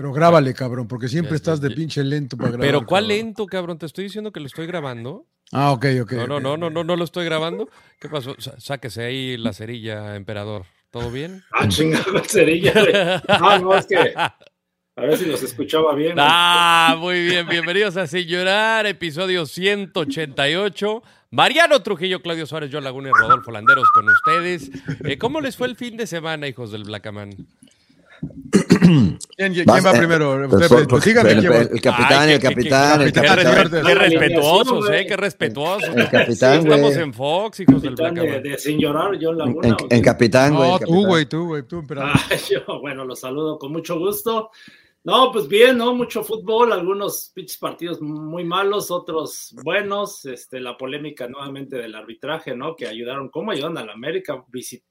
Pero grábale, cabrón, porque siempre estás de pinche lento para grabar. Pero ¿cuál cabrón. lento, cabrón? Te estoy diciendo que lo estoy grabando. Ah, ok, ok. No, no, no, no, no, no lo estoy grabando. ¿Qué pasó? Sá- Sáquese ahí la cerilla, emperador. ¿Todo bien? Ah, chingada cerilla. Ah, no, es que a ver si nos escuchaba bien. Ah, muy bien. Bienvenidos a Sin Llorar, episodio 188. Mariano Trujillo, Claudio Suárez, John Laguna y Rodolfo Landeros con ustedes. Eh, ¿Cómo les fue el fin de semana, hijos del Blackaman? ¿Quién, quién Vas, va eh, primero? pues, Usted, pues, pues, dígame el, quién va. el- el capitán, Ay, el capitán, qué- el qué, capitán. Qué qué respetuosos, güey. ¿eh? Qué respetuosos. El capitán, Estamos güey. en Fox, hijos del Capitán de, de sin llorar, yo Laguna. En, ¿o qué? en capitán, güey. No, el tú, capitán. güey, tú, güey, tú, emperador. Ah, yo, bueno, los saludo con mucho gusto. No, pues bien, ¿no? Mucho fútbol, algunos pinches partidos muy malos, otros buenos. Este, la polémica nuevamente del arbitraje, ¿no? Que ayudaron, ¿cómo ayudan a la América? Visit-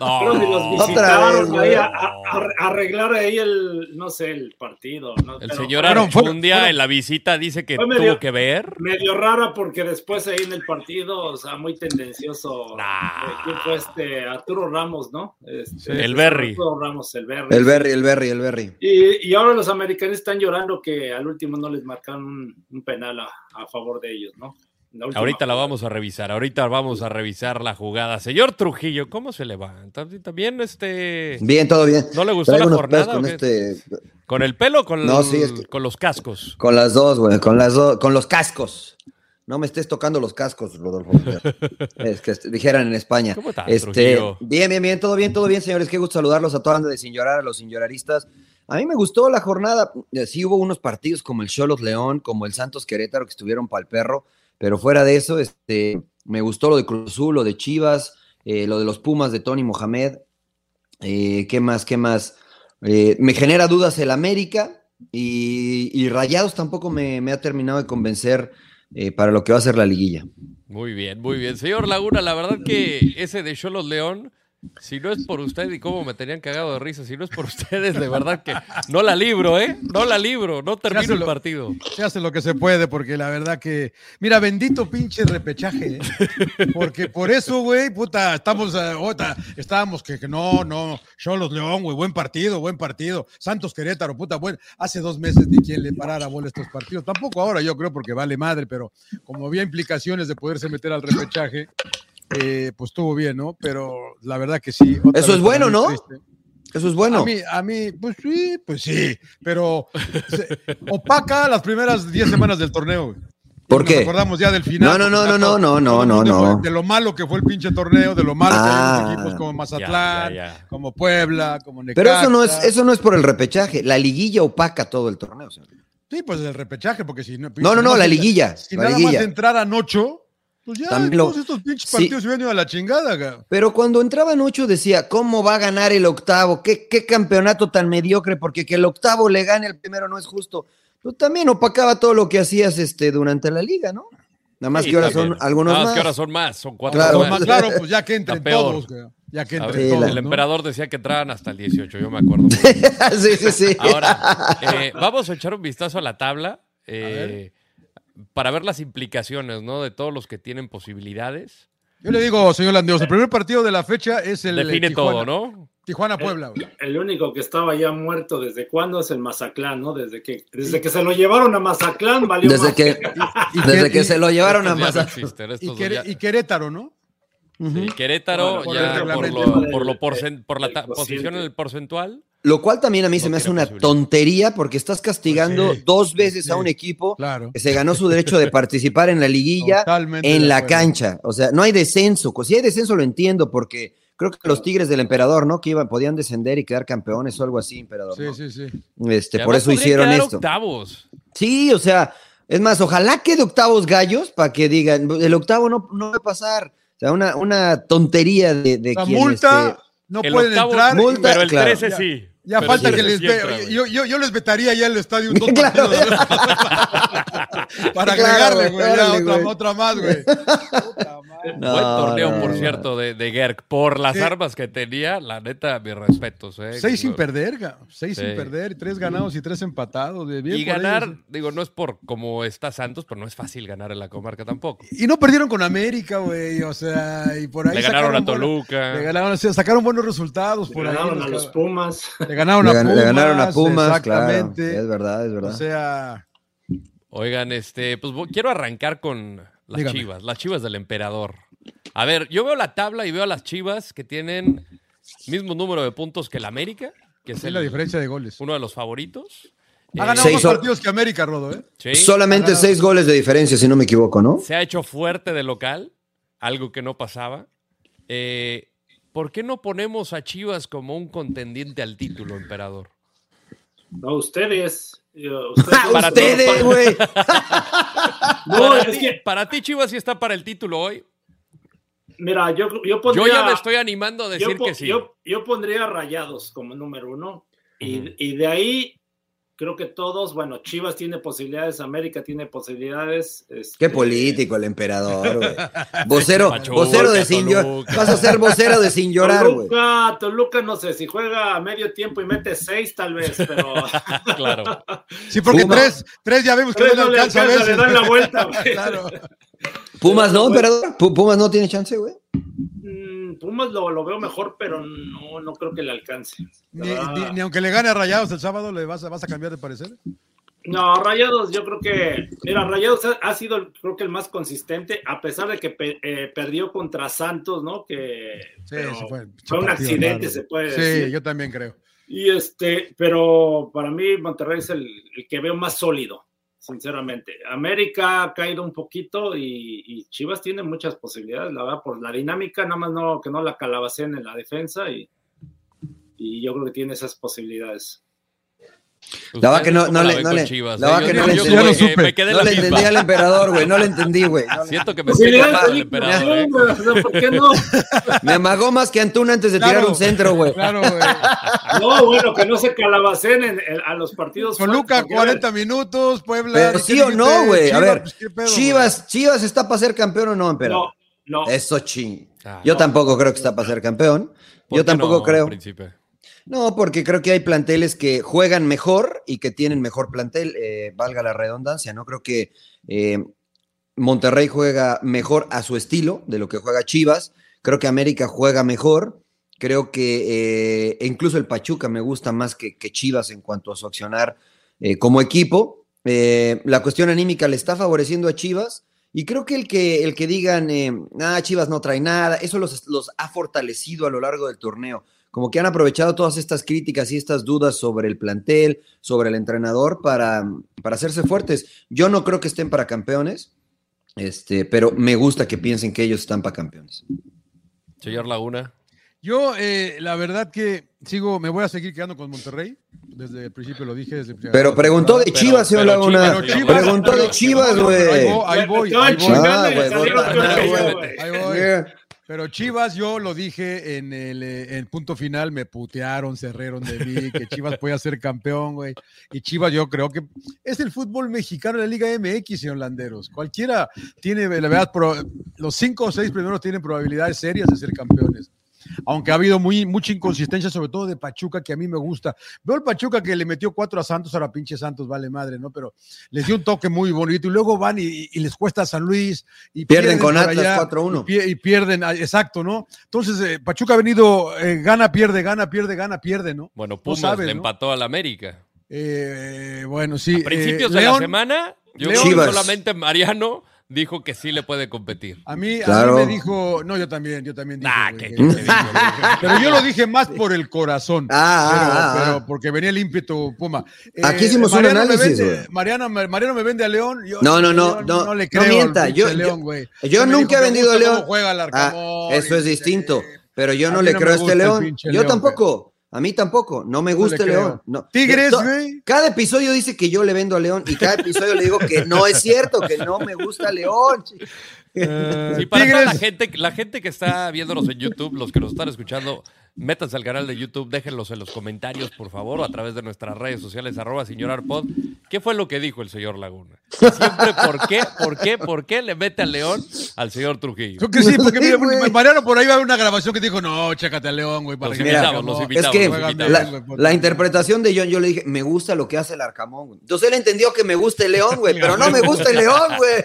No, Creo que los Otra visitaron vez, ahí güey. a, a- a arreglar ahí el, no sé, el partido. ¿no? El Pero señor fueron- en la visita dice que medio- tuvo que ver. Medio rara porque después ahí en el partido, o sea, muy tendencioso. Nah. ¿Quién fue este? Arturo Ramos, ¿no? Este, El Berry. Arturo Ramos, el Berry. El Berry, el Berry, el Berry. Y, y ahora los americanos están llorando que al último no les marcaron un, un penal a, a favor de ellos, ¿no? La Ahorita la vamos a revisar, ahorita vamos a revisar la jugada. Señor Trujillo, ¿cómo se levanta? También este Bien, todo bien. ¿No le gustó Traigo la jornada? con este, ¿Con el pelo o con, No, sí, es que- con los cascos? con las dos, güey, con las dos, con los cascos. No me estés tocando los cascos, Rodolfo. es que dijeran en España. ¿Cómo estás, Este, Trujillo? bien, bien, bien, todo bien, todo bien, señores. Qué gusto saludarlos a toda de Sin Llorar, a los Sin Lloraristas. A mí me gustó la jornada. Eh, Sí hubo unos partidos como el Cholos León, como el Santos Querétaro, que estuvieron para el perro, pero fuera de eso, este, me gustó lo de Cruz Azul, lo de Chivas, eh, lo de los Pumas de Tony Mohamed. Eh, ¿Qué más? ¿Qué más? Eh, me genera dudas el América y, y Rayados tampoco me, me ha terminado de convencer eh, para lo que va a ser la liguilla. Muy bien, muy bien. Señor Laguna, la verdad que ese de Cholos León, si no es por usted y cómo me tenían cagado de risa, si no es por ustedes, de verdad que no la libro, ¿eh? No la libro, no termino el partido. Se hace lo que se puede, porque la verdad que. Mira, bendito pinche repechaje, ¿eh? Porque por eso, güey, puta, estamos. eh, estábamos que, que no, no. Cholos León, güey, buen partido, buen partido. Santos Querétaro, puta, buen. Hace dos meses ni quien le parara bola estos partidos. Tampoco ahora, yo creo, porque vale madre, pero como había implicaciones de poderse meter al repechaje, eh, pues estuvo bien, ¿no? Pero la verdad que sí. Eso es bueno, ¿no? triste. Eso es bueno. A mí, a mí, pues sí, pues sí, pero se- opaca las primeras 10 semanas del torneo. güey. ¿Por Nos qué? acordamos ya del final. No, no, no, no, no, no, no, no. De lo malo que fue el pinche torneo, de lo malo que hay Ah. equipos como Mazatlán, Ya, ya, ya. como Puebla, como Necaxa. Pero eso no es, eso no es por el repechaje. La liguilla opaca todo el torneo. señor. Sí, pues el repechaje, porque si no. No, no, no, la liguilla. Si la nada liguilla. más entraran ocho, pues ya También lo- todos estos pinches Sí. partidos se hubieran ido a la chingada. güey. Pero cuando entraban ocho decía, ¿cómo va a ganar el octavo? ¿Qué, qué campeonato tan mediocre? Porque que el octavo le gane al primero no es justo. Tú también opacaba todo lo que hacías este, durante la liga, ¿no? Nada más Sí, que ahora también. son algunos Nada más que ahora son más, son cuatro Claro. Pues más. claro, pues ya que entren todos. Ya que ver, Sí, todos. el ¿no? emperador decía que entraban hasta el 18, yo me acuerdo. sí, sí, sí. Ahora, eh, vamos a echar un vistazo a la tabla eh, para ver las implicaciones, ¿no? De todos los que tienen posibilidades. Yo le digo, señor Landeos, el primer partido de la fecha es el Define Tijuana, todo, ¿no? Tijuana-Puebla. El único que estaba ya muerto desde cuándo es el Mazatlán, ¿no? Desde que, desde que se lo llevaron a Mazatlán, valió Desde más. que, y desde que- que y- se lo llevaron a ya no Mazatlán. existen, Y, Querétaro, ¿no? sí, Querétaro, Por ya por lo, por, lo por la ta- posición en el porcentual. Lo cual también a mí se me hace una tontería porque estás castigando Pues sí, dos veces a un equipo Claro. que se ganó su derecho de participar en la liguilla Totalmente en la cancha. O sea, no hay descenso. Si hay descenso lo entiendo porque creo que los Tigres del Emperador, ¿no? Que iban, podían descender y quedar campeones o algo así, Emperador. Sí, ¿no? sí, sí. Este, por eso hicieron esto. octavos. Sí, o sea, es más, ojalá que de octavos gallos para que digan, el octavo no, no va a pasar. O sea, una, una tontería de, de La quien, multa, este, no el pueden octavo, entrar. multa, pero el claro. 13 Ya- sí. Ya Pero falta que 13 les ve. güey. yo, yo, yo les vetaría ya el estadio un dos Claro. Para Claro, agregarle, güey, güey. ya órale, otra, güey. otra más, güey. No, Buen torneo, no, por no. cierto, de, de Gerg. Por las Sí. armas que tenía, la neta, mis respetos. Eh. Seis sin perder, ga- seis Sí. sin perder, y tres ganados y tres empatados. bien Y ganar, ellos. digo, no es por como está Santos, pero no es fácil ganar en la comarca tampoco. Y no perdieron con América, güey. O sea, y por ahí Le ganaron a sacaron buenos- Toluca. Le ganaron, o sea, sacaron buenos resultados Le ganaron los a los Pumas. Le ganaron Le, a Pumas. le ganaron a Pumas, claro. Exactamente. Es verdad, es verdad. O sea, Oigan, este, pues quiero arrancar con las Dígame. chivas, las chivas del emperador. A ver, yo veo la tabla y veo a las chivas que tienen mismo número de puntos que el América, que es es el- la diferencia de goles. uno de los favoritos. Ha Eh, ganado Seis más partidos que América, Rodo, ¿eh? sí, Solamente ganado. seis goles de diferencia, si no me equivoco, ¿no? se ha hecho fuerte de local, algo que no pasaba. Eh, ¿Por qué no ponemos a Chivas como un contendiente al título, emperador? No, ustedes. yo- ustedes Para Ustedes, güey. No, para, es ti, que, para ti, Chivas sí está para el título hoy. mira, yo, yo Yo pondría. ya me estoy animando a decir yo, que sí. yo- yo pondría rayados como número uno. Y de ahí, creo que todos, bueno, Chivas tiene posibilidades, América tiene posibilidades. este, Qué político el emperador, güey. Vocero, Pachuca, vocero de sin llorar. Vas a ser vocero de sin llorar, güey. Toluca, Toluca, no sé, si juega a medio tiempo y mete seis, tal vez, pero. claro. Sí, porque Puma. tres, tres ya vemos que Tres no no le alcanza a alcanza, veces. le dan la vuelta, güey. claro. Pumas no, emperador. Pu- Pumas no tiene chance, güey. Mm, Pumas lo, lo veo mejor, pero no, no creo que le alcance. Ni, verdad. ni- ni aunque le gane a Rayados el sábado, ¿le vas a, vas a cambiar de parecer? No, Rayados, yo creo que, mira, Rayados ha, sido, creo que el más consistente, a pesar de que pe- eh, perdió contra Santos, ¿no? Que Sí, sí fue. fue un accidente, se puede Sí, decir. yo también creo. Y este, pero para mí Monterrey es el, el que veo más sólido, sinceramente. América ha caído un poquito y, Chivas tiene muchas posibilidades, la verdad, por la dinámica, nada más no, que no la calabacen en la defensa y, y yo creo que tiene esas posibilidades. La va que no, ¿Ustedes no le, no con le, Chivas, la eh? va Yo- que no yo le entendí. supe. me quedé en No la le misma. entendí al emperador, güey. No le entendí, güey. No Siento que me estoy emperador. ¿eh? ¿por qué no? Me amagó más que Antuna antes de Claro. tirar un centro, güey. Claro, güey. No, bueno, que no se calabacen en- en- a los partidos. Toluca, fuertes, porque, 40 minutos, Puebla. Pero ¿qué sí o no, güey. A ver, pues. Chivas, Chivas está para ser campeón o no, emperador. No, no. Eso ching. Ah, Yo no. tampoco creo que está para ser campeón. ¿Por Yo tampoco no, creo. Príncipe? No, porque creo que hay planteles que juegan mejor y que tienen mejor plantel, eh, valga la redundancia, ¿no? Creo que eh, Monterrey juega mejor a su estilo de lo que juega Chivas. Creo que América juega mejor. Creo que eh, incluso el Pachuca me gusta más que, Chivas en cuanto a su accionar como equipo. La cuestión anímica le está favoreciendo a Chivas. Y creo que el que, el que digan, ah, Chivas no trae nada, eso los, los ha fortalecido a lo largo del torneo como que han aprovechado todas estas críticas y estas dudas sobre el plantel, sobre el entrenador para, para hacerse fuertes. Yo no creo que estén para campeones, este, pero me gusta que piensen que ellos están para campeones. Señor Laguna. Yo, eh, la verdad que sigo, me voy a seguir quedando con Monterrey. Desde el principio lo dije. Desde el- Pero preguntó de Pero- Chivas, señor Laguna. Chivas, Pero Chivas, Preguntó de Chivas, güey. Ahí voy, ahí voy. Ahí voy. Pero Chivas, yo lo dije en el, eh, punto final, me putearon, se rieron de mí, que Chivas podía ser campeón, güey. Y Chivas, yo creo que es el fútbol mexicano de la Liga MX, señor Landeros. Cualquiera tiene, la verdad, los cinco o seis primeros tienen probabilidades serias de ser campeones. Aunque ha habido muy, mucha inconsistencia, sobre todo de Pachuca, que a mí me gusta. Veo el Pachuca que le metió cuatro a Santos, ahora pinche Santos, vale madre, ¿no? Pero les dio un toque muy bonito y luego van y, y les cuesta a San Luis. Y Pierden con Atlas allá, 4-1. y pie- Y pierden, ah, exacto, ¿no? Entonces, eh, Pachuca ha venido, eh, gana, pierde, gana, pierde, gana, pierde, ¿no? Bueno, Pumas sabes, le ¿no? empató al América. Eh, bueno, sí. A principios eh, de la semana, yo León- creo que Chivas. solamente Mariano dijo que sí le puede competir. A mí, a Claro. mí me dijo, no, yo también, yo también dije. Nah, güey, que- que- que digo, güey. pero yo lo dije más por el corazón. Ah, pero, ah, ah, pero ah. porque venía el ímpetu Puma. Eh, Aquí hicimos un Mariano me análisis, vende-. Mariano, me- Mariano me vende a León. yo- No, no, no, yo no, no le no creo. al mienta, yo- León, güey. Yo nunca dijo, he vendido a León. Juega el Ah, Arcamón, eso es que- distinto. Pero yo A no le no creo a este León. Yo León, tampoco. A mí tampoco. No me gusta. León. No. Tigres, güey. Cada episodio dice que yo le vendo a León y cada episodio le digo que no es cierto, que no me gusta León. Eh, Sí, para toda la gente, la gente que está viéndonos en YouTube, los que nos están escuchando, Métanse al canal de YouTube, déjenlos en los comentarios, por favor, o a través de nuestras redes sociales, arroba señor Arpod. ¿Qué fue lo que dijo el señor Laguna? Siempre, ¿por qué, por qué, por qué le mete al león al señor Trujillo? Creo que sí, porque Sí, mira. Mariano por ahí va a haber una grabación que dijo, no, chécate al León, güey. para Los que invitamos, veas los invitamos. Es que los invitamos. la, güey, puta. la interpretación de John, yo le dije, me gusta lo que hace el Arcamón. güey. Entonces él entendió que me gusta el León, güey, pero no me gusta el León, güey.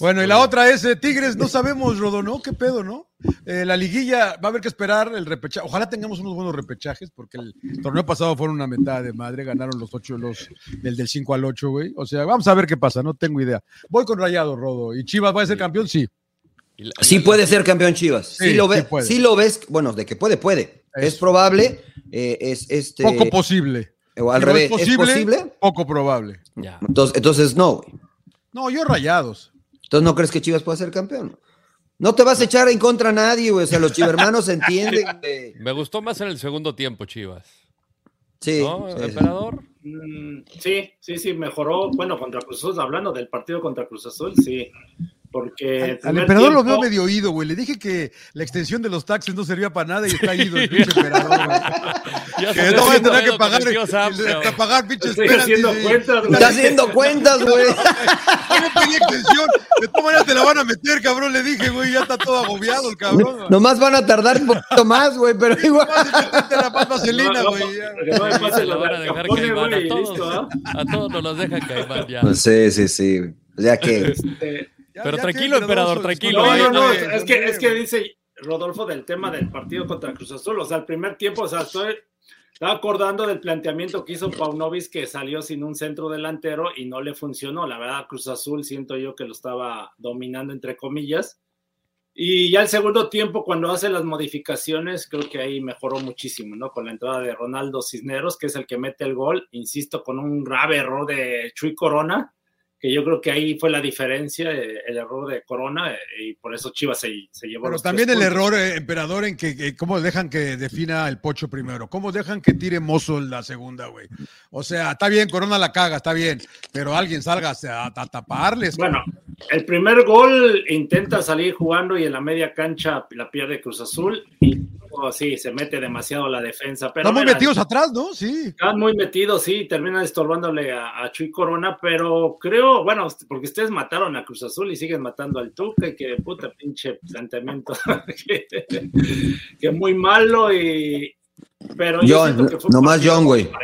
Bueno, y la otra es eh, Tigres, no sabemos, Rodo, ¿no? ¿Qué pedo, no? Eh, la liguilla va a haber que esperar el repechaje. Ojalá tengamos unos buenos repechajes, porque el torneo pasado fueron una mentada de madre, ganaron los ocho, los del, del 5 al 8, güey. O sea, vamos a ver qué pasa, no tengo idea. Voy con Rayado, Rodo. ¿Y Chivas va a ser campeón? Sí. Sí puede ser campeón Chivas. Sí, Sí, lo, sí ve, puede. sí lo ves, bueno, de que puede, puede. Es probable, eh, es este... Poco posible. o al Si no revés, ¿es posible? Poco probable. Ya. Entonces, entonces no, güey. No, yo Rayados. Entonces no crees que Chivas pueda ser campeón. No te vas a echar en contra a nadie, güey. O sea, los chivermanos se entienden, güey. Me gustó más en el segundo tiempo, Chivas. Sí, ¿No, sí, sí. emperador? Mm, Sí, sí, sí, mejoró. Bueno, contra Cruz Azul, hablando del partido contra Cruz Azul, sí. Porque. el Al, emperador lo veo medio oído, güey. Le dije que la extensión de los taxis no servía para nada y está ido el pinche emperador, güey. Que no voy a tener que pagar, pero- hasta pagar pinches Estoy haciendo cuentas, güey. Está haciendo cuentas, güey. Yo no pedí extensión. De todas maneras te la van a meter, cabrón. Le dije, güey, ya está todo agobiado el cabrón. Nomás van a tardar un poquito más, güey, pero igual. Métete la paz vaselina, No, no, no van a dejar caimán todos. listo. A todos nos los deja caimán ya. Pues sí, sí, sí. O sea que. Ya- Pero ya tranquilo, emperador, tranquilo, no, no, no es que, es que dice Rodolfo del tema del partido contra Cruz Azul. O sea, el primer tiempo, o sea, estoy estaba acordando del planteamiento que hizo Paunovis que salió sin un centro delantero y no le funcionó. La verdad, Cruz Azul siento yo que lo estaba dominando entre comillas. Y ya el segundo tiempo, cuando hace las modificaciones, creo que ahí mejoró muchísimo, ¿no? Con la entrada de Ronaldo Cisneros, que es el que mete el gol, insisto, con un grave error de Chuy Corona, que yo creo que ahí fue la diferencia, eh, el error de Corona, eh, y por eso Chivas se, se llevó Pero los también el error, eh, emperador, en que, que cómo dejan que defina el pocho primero, cómo dejan que tire Mozo la segunda, güey. O sea, está bien, Corona la caga, está bien, pero alguien salga a, a taparles. Bueno, el primer gol intenta salir jugando y en la media cancha la pierde Cruz Azul y luego, sí, se mete demasiado la defensa. Pero Están muy mira, metidos atrás, ¿no? Sí. Están muy metidos, sí, terminan estorbándole a, a Chuy Corona, pero creo, bueno, porque ustedes mataron a Cruz Azul y siguen matando al Tuca, que puta pinche planteamiento, que, que muy malo y... Pero yo John, siento que fue nomás John, güey.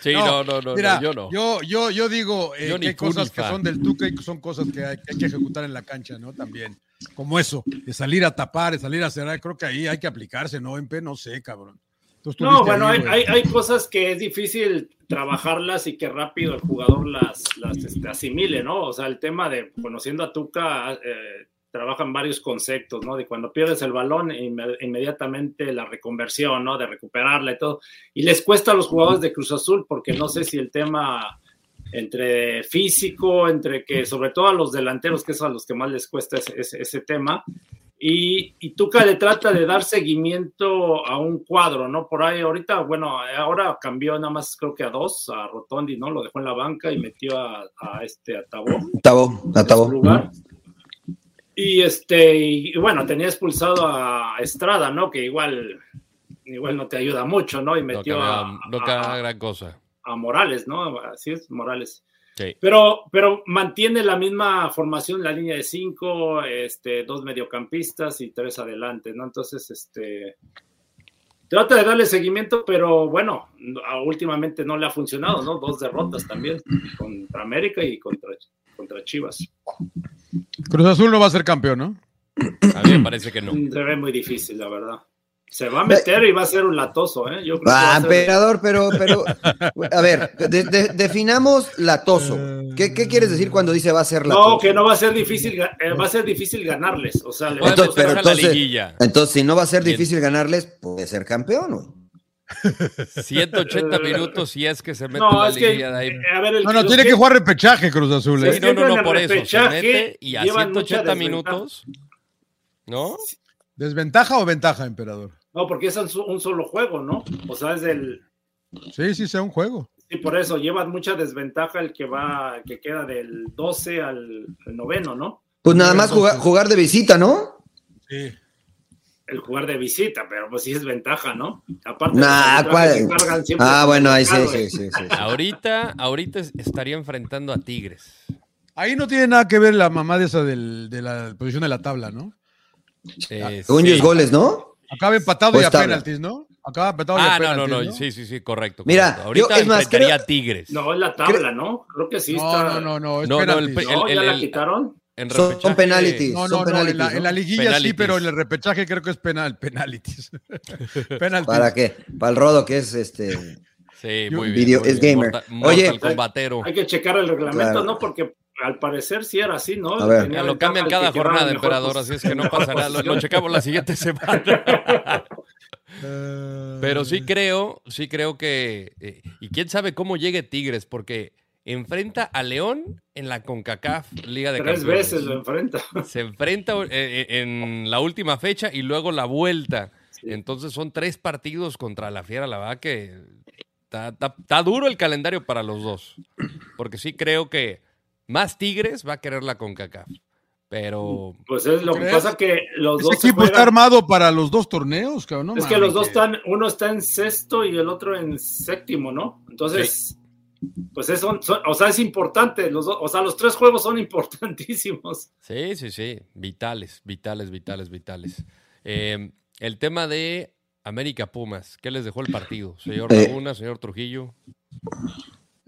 Sí, no, no, no, Mira, no, yo no. Yo, yo, yo digo eh, Yo que hay cosas que son del Tuca y son cosas que hay, que hay que ejecutar en la cancha, ¿no? También. Como eso, de salir a tapar, de salir a cerrar, creo que ahí hay que aplicarse, ¿no? En P, no sé, cabrón. No, bueno, ahí, hay, hay, hay cosas que es difícil trabajarlas y que rápido el jugador las, las este, asimile, ¿no? O sea, el tema de conociendo a Tuca, eh, trabajan varios conceptos, ¿no? De cuando pierdes el balón, inme- inmediatamente la reconversión, ¿no? De recuperarla y todo. Y les cuesta a los jugadores de Cruz Azul porque no sé si el tema entre físico, entre que, sobre todo a los delanteros, que es a los que más les cuesta ese, ese- ese tema, y, y Tuca le trata de dar seguimiento a un cuadro, ¿no? Por ahí, ahorita, bueno, ahora cambió nada más creo que a dos, a Rotondi, ¿no? Lo dejó en la banca y metió a, a este, a Tabó Tabó, su Tabó. lugar. Y este, y, bueno, tenía expulsado a Estrada, ¿no? Que igual, igual no te ayuda mucho, ¿no? Y metió a, no a- caga gran cosa. a Morales, ¿no? Así es, Morales. Sí. Pero, pero mantiene la misma formación, la línea de cinco, este, dos mediocampistas y tres adelante, ¿no? Entonces, este, trata de darle seguimiento, pero bueno, últimamente no le ha funcionado, ¿no? Dos derrotas también, contra América y contra, contra Chivas. Cruz Azul no va a ser campeón, ¿no? A mí me parece que no. Se ve muy difícil, la verdad. Se va a meter y va a ser un latoso, ¿eh? Yo creo que va Ah, emperador, pero, pero, a ver, de- de- definamos latoso. ¿Qué, ¿Qué quieres decir cuando dice va a ser latoso? No, que no va a ser difícil, eh, va a ser difícil ganarles. O sea, le va a Entonces, pero a la entonces- liguilla. Entonces, si no va a ser Bien. difícil ganarles, puede ser campeón, güey. 180 minutos si es que se mete en No, la es que, de ahí. eh, a ver, el, No, no, tiene que jugar repechaje Cruz Azul. Sí, ¿eh? Sí, no, no, no, por eso. Se repechaje, mete y a llevan mucha 180 desventaja. minutos. ¿No? ¿Desventaja o ventaja, emperador? No, porque es un so- un solo juego, ¿no? O sea, es el. Sí, sí, sea un juego. Sí, por eso llevan mucha desventaja el que va, que queda del 12 al, al noveno, ¿no? Pues nada más jugar, jugar de visita, ¿no? Sí. El jugar de visita, pero pues sí es ventaja, ¿no? Aparte, Nah, ¿cuál? Ah, bueno, ahí sí, sí, sí, sí, sí. Ahorita, ahorita estaría enfrentando a Tigres. Ahí no tiene nada que ver la mamá de esa del- de la posición de la tabla, ¿no? Eh, Según yo sí. es goles, ¿no? Acaba empatado Pues y a tabla. penaltis, ¿no? Acaba empatado y a Ah, no, no, penaltis, no, sí, sí, sí, correcto. Mira, correcto. ahorita yo, es más, enfrentaría creo- a Tigres. No, es la tabla, ¿no? Creo que sí No, está. no, no, no, es No, no, el penaltis. No, el- ya el- la quitaron. En Son repechaje-. No, son no, en la, en la ¿no? liguilla sí, pero en el repechaje creo que es penal, penaltis. ¿Para qué? Para el rodo, que es este. Sí, muy bien. Video- muy es bien. gamer. Mortal- Oye. Mortal Combatero. Hay que checar el reglamento, Claro. ¿no? Porque al parecer sí era así, ¿no? A ver. Lo cambian cada jornada, emperador, así es que no posición. pasa nada. Lo, lo checamos la siguiente semana. Pero sí creo, sí creo que. eh, y quién sabe cómo llegue Tigres, porque enfrenta a León en la CONCACAF Liga de Tres Campeones. veces lo enfrenta. Se enfrenta eh, eh, en la última fecha y luego la vuelta. Entonces son tres partidos contra la Fiera. La verdad que está, está- está duro el calendario para los dos. Porque sí creo que más Tigres va a querer la CONCACAF. Pero Pues es lo que pasa que los Ese dos equipo está juegan- armado para los dos torneos, cabrón. no Es que los dos están, uno está en sexto y el otro en séptimo, ¿no? Entonces, pues es, son- son- o sea, es importante, los o sea, los tres juegos son importantísimos. sí, sí, sí. Vitales, vitales, vitales, vitales. Eh, el tema de América Pumas. ¿Qué les dejó el partido? Señor Eh. Laguna, señor Trujillo.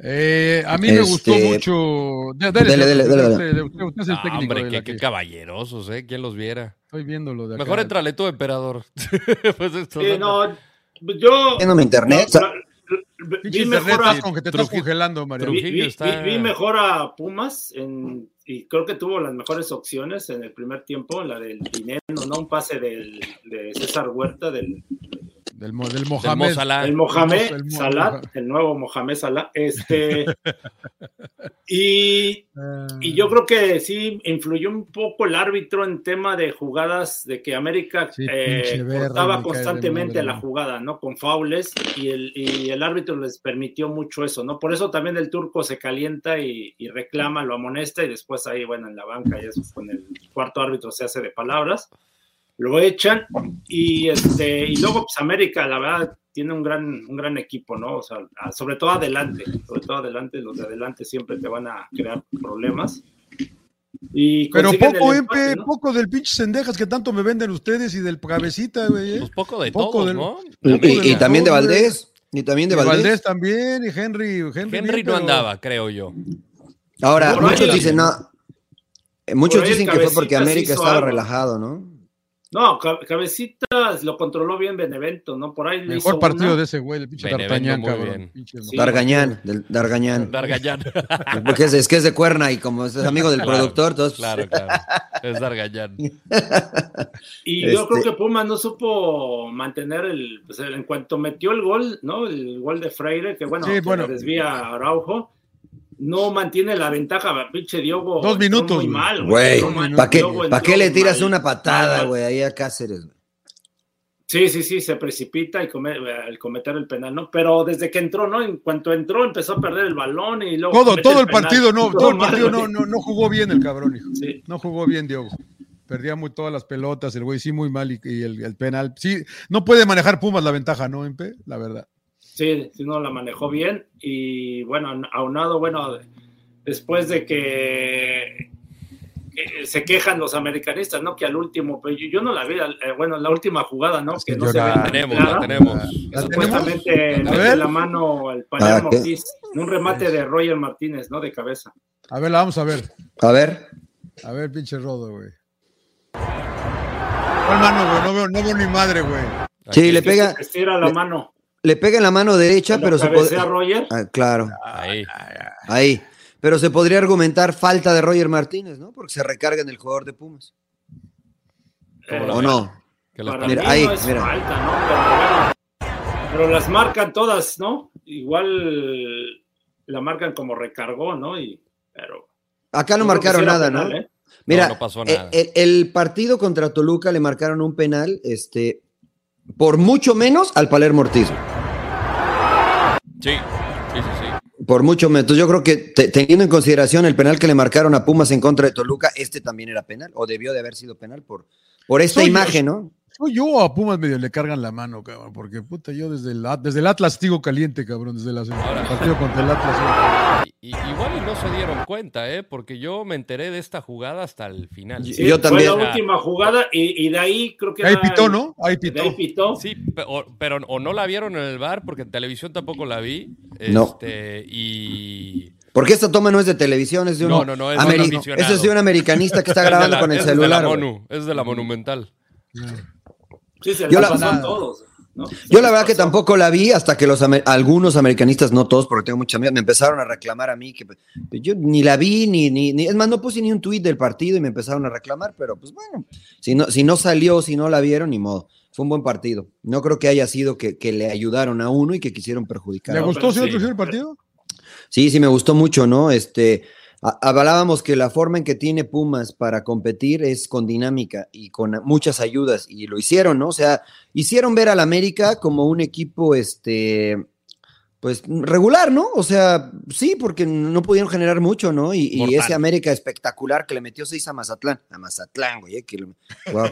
Eh, a mí me Este- gustó mucho. De- dele, Dele, dele, usted- dele, usted- usted- usted es el Ah, técnico hombre, qué, qué caballerosos, ¿eh? ¿Quién los viera? Estoy viéndolo de acá. Mejor entrale tú, emperador. pues esto Sí, no- no, yo Viéndome internet. la- la- vi mejor a, con que te estás congelando, María. vi- Trujillo vi- está- vi- vi mejor a Pumas en- y creo que tuvo las mejores opciones en el primer tiempo, la del dinero, no un pase del, de César Huerta, del, Del, mo- del Del Mohamed. Mo Salah. El Mohamed El Mo- Salah, el nuevo Mohamed Salah. Este, y, Ah. y yo creo que sí influyó un poco el árbitro en tema de jugadas, de que América Sí, eh, cortaba constantemente la ¿no? jugada, ¿no? Con faules y el, y el árbitro les permitió mucho eso, ¿no? Por eso también el turco se calienta y, y reclama, lo amonesta y después ahí, bueno, en la banca y eso con el cuarto árbitro se hace de palabras lo echan y este y luego pues América la verdad tiene un gran un gran equipo no o sea a- sobre todo adelante sobre todo adelante los de adelante siempre te van a crear problemas y Pero poco, ¿no? poco del pinche Sendejas que tanto me venden ustedes y del cabecita, güey. ¿eh? Pues poco de Poco todos, del- ¿no? Y, También y de también Valdés. Y también de Y Valdés. Valdés también, y Henry. Henry, Henry bien, no pero- andaba, creo yo. Ahora, Por muchos dicen, no. Muchos dicen que fue porque América estaba algo. relajado, ¿no? No Ca- cabecitas lo controló bien Benevento no por ahí le Mejor hizo partido una. de ese güey, el pinche Benevento D'Artagnan, cabrón. bien. pinche Sí. Dargañán, del Dargañán. Dargallán. Porque es, es que es de Cuerna y como es amigo del Claro, productor, entonces Claro, claro. Es Dargallán. y Este- yo creo que Pumas no supo mantener el, pues, en cuanto metió el gol no el gol de Freire que bueno, Sí, que bueno. desvía a Araujo no mantiene la ventaja, pinche Diogo. Dos minutos, Muy güey. mal, Güey, ¿para qué, pa' qué le tiras mal. una patada, güey, ahí a Cáceres? güey? Sí, sí, sí, se precipita y come, el cometer el penal, ¿no? Pero desde que entró, ¿no? En cuanto entró, empezó a perder el balón y luego. Todo, el penal. partido, no, todo el partido no, no, no jugó bien el cabrón, hijo. Sí. No jugó bien, Diogo. Perdía muy todas las pelotas, el güey sí muy mal y, y el, el penal. Sí, no puede manejar Pumas la ventaja, ¿no, Empe? La verdad. Sí, sí, no la manejó bien. Y bueno, aunado, bueno, después de que que se quejan los americanistas, ¿no? Que al último, pues yo, yo no la vi, eh, bueno, la última jugada, ¿no? Es Que que no se ve la- tan Tenemos, la tenemos. Supuestamente mete la mano el Palermo. Ortiz, en un remate de Roger Martínez, ¿no? De cabeza. A ver, la vamos a ver. A ver, A ver, pinche rodo, güey. ¿Cuál mano, güey? No veo, no veo ni madre, güey. sí, le pega, Estira la le- mano. Le pega en la mano derecha, pero se puede. Roger. Ah, claro, Ahí. ahí. Pero se podría argumentar falta de Roger Martínez, ¿no? Porque se recarga en el jugador de Pumas. ¿Cómo Eh, ¿O no? ¿Qué les Para? Mira, mí ahí, no es mira. falta, ¿no? Pero, bueno, pero las marcan todas, ¿no? Igual la marcan como recargó, ¿no? Y, pero Acá no que marcaron nada, penal, ¿no? ¿eh? Mira, No, no pasó eh, nada. El, el partido contra Toluca le marcaron un penal, este, por mucho menos al Palermo Ortiz. Sí, sí, sí, sí. Por mucho menos. Entonces, Yo creo que te- teniendo en consideración el penal que le marcaron a Pumas en contra de Toluca, este también era penal, o debió de haber sido penal por, por esta Soy- imagen, ¿no? Soy yo a Pumas medio le cargan la mano, cabrón, porque puta, yo desde el, desde el Atlas sigo caliente, cabrón, desde la, el partido contra el Atlas. Y, igual y no se dieron cuenta, ¿eh? Porque yo me enteré de esta jugada hasta el final. Sí, yo también. Fue la última jugada y, y de ahí creo que. Ahí pitó, ¿no? Ahí pitó. Ahí pitó. Sí, pero, pero, o no la vieron en el bar, porque en televisión tampoco la vi. No. Este, y. Porque esta toma no es de televisión, es de un. No, no, no, es Eso es de un americanista que está grabando con el celular. Es de la es de la Monumental. Sí, se yo la, todos. Yo la verdad que tampoco la vi hasta que los algunos americanistas, no todos, porque tengo muchos amigos, me empezaron a reclamar a mí que pues, yo ni la vi, ni, ni, es más, no puse ni un tuit del partido y me empezaron a reclamar, pero pues bueno, si no, si no salió, si no la vieron, ni modo. Fue un buen partido. No creo que haya sido que, que le ayudaron a uno y que quisieron perjudicar. ¿Le gustó, señor sí. el partido? Sí, sí, me gustó mucho, ¿no? Este, Hablábamos que la forma en que tiene Pumas para competir es con dinámica y con muchas ayudas y lo hicieron, ¿no? O sea, hicieron ver al América como un equipo, este, pues regular, ¿no? O sea, sí, porque no pudieron generar mucho, ¿no? Y, ese América espectacular que le metió seis a Mazatlán, a Mazatlán, güey, que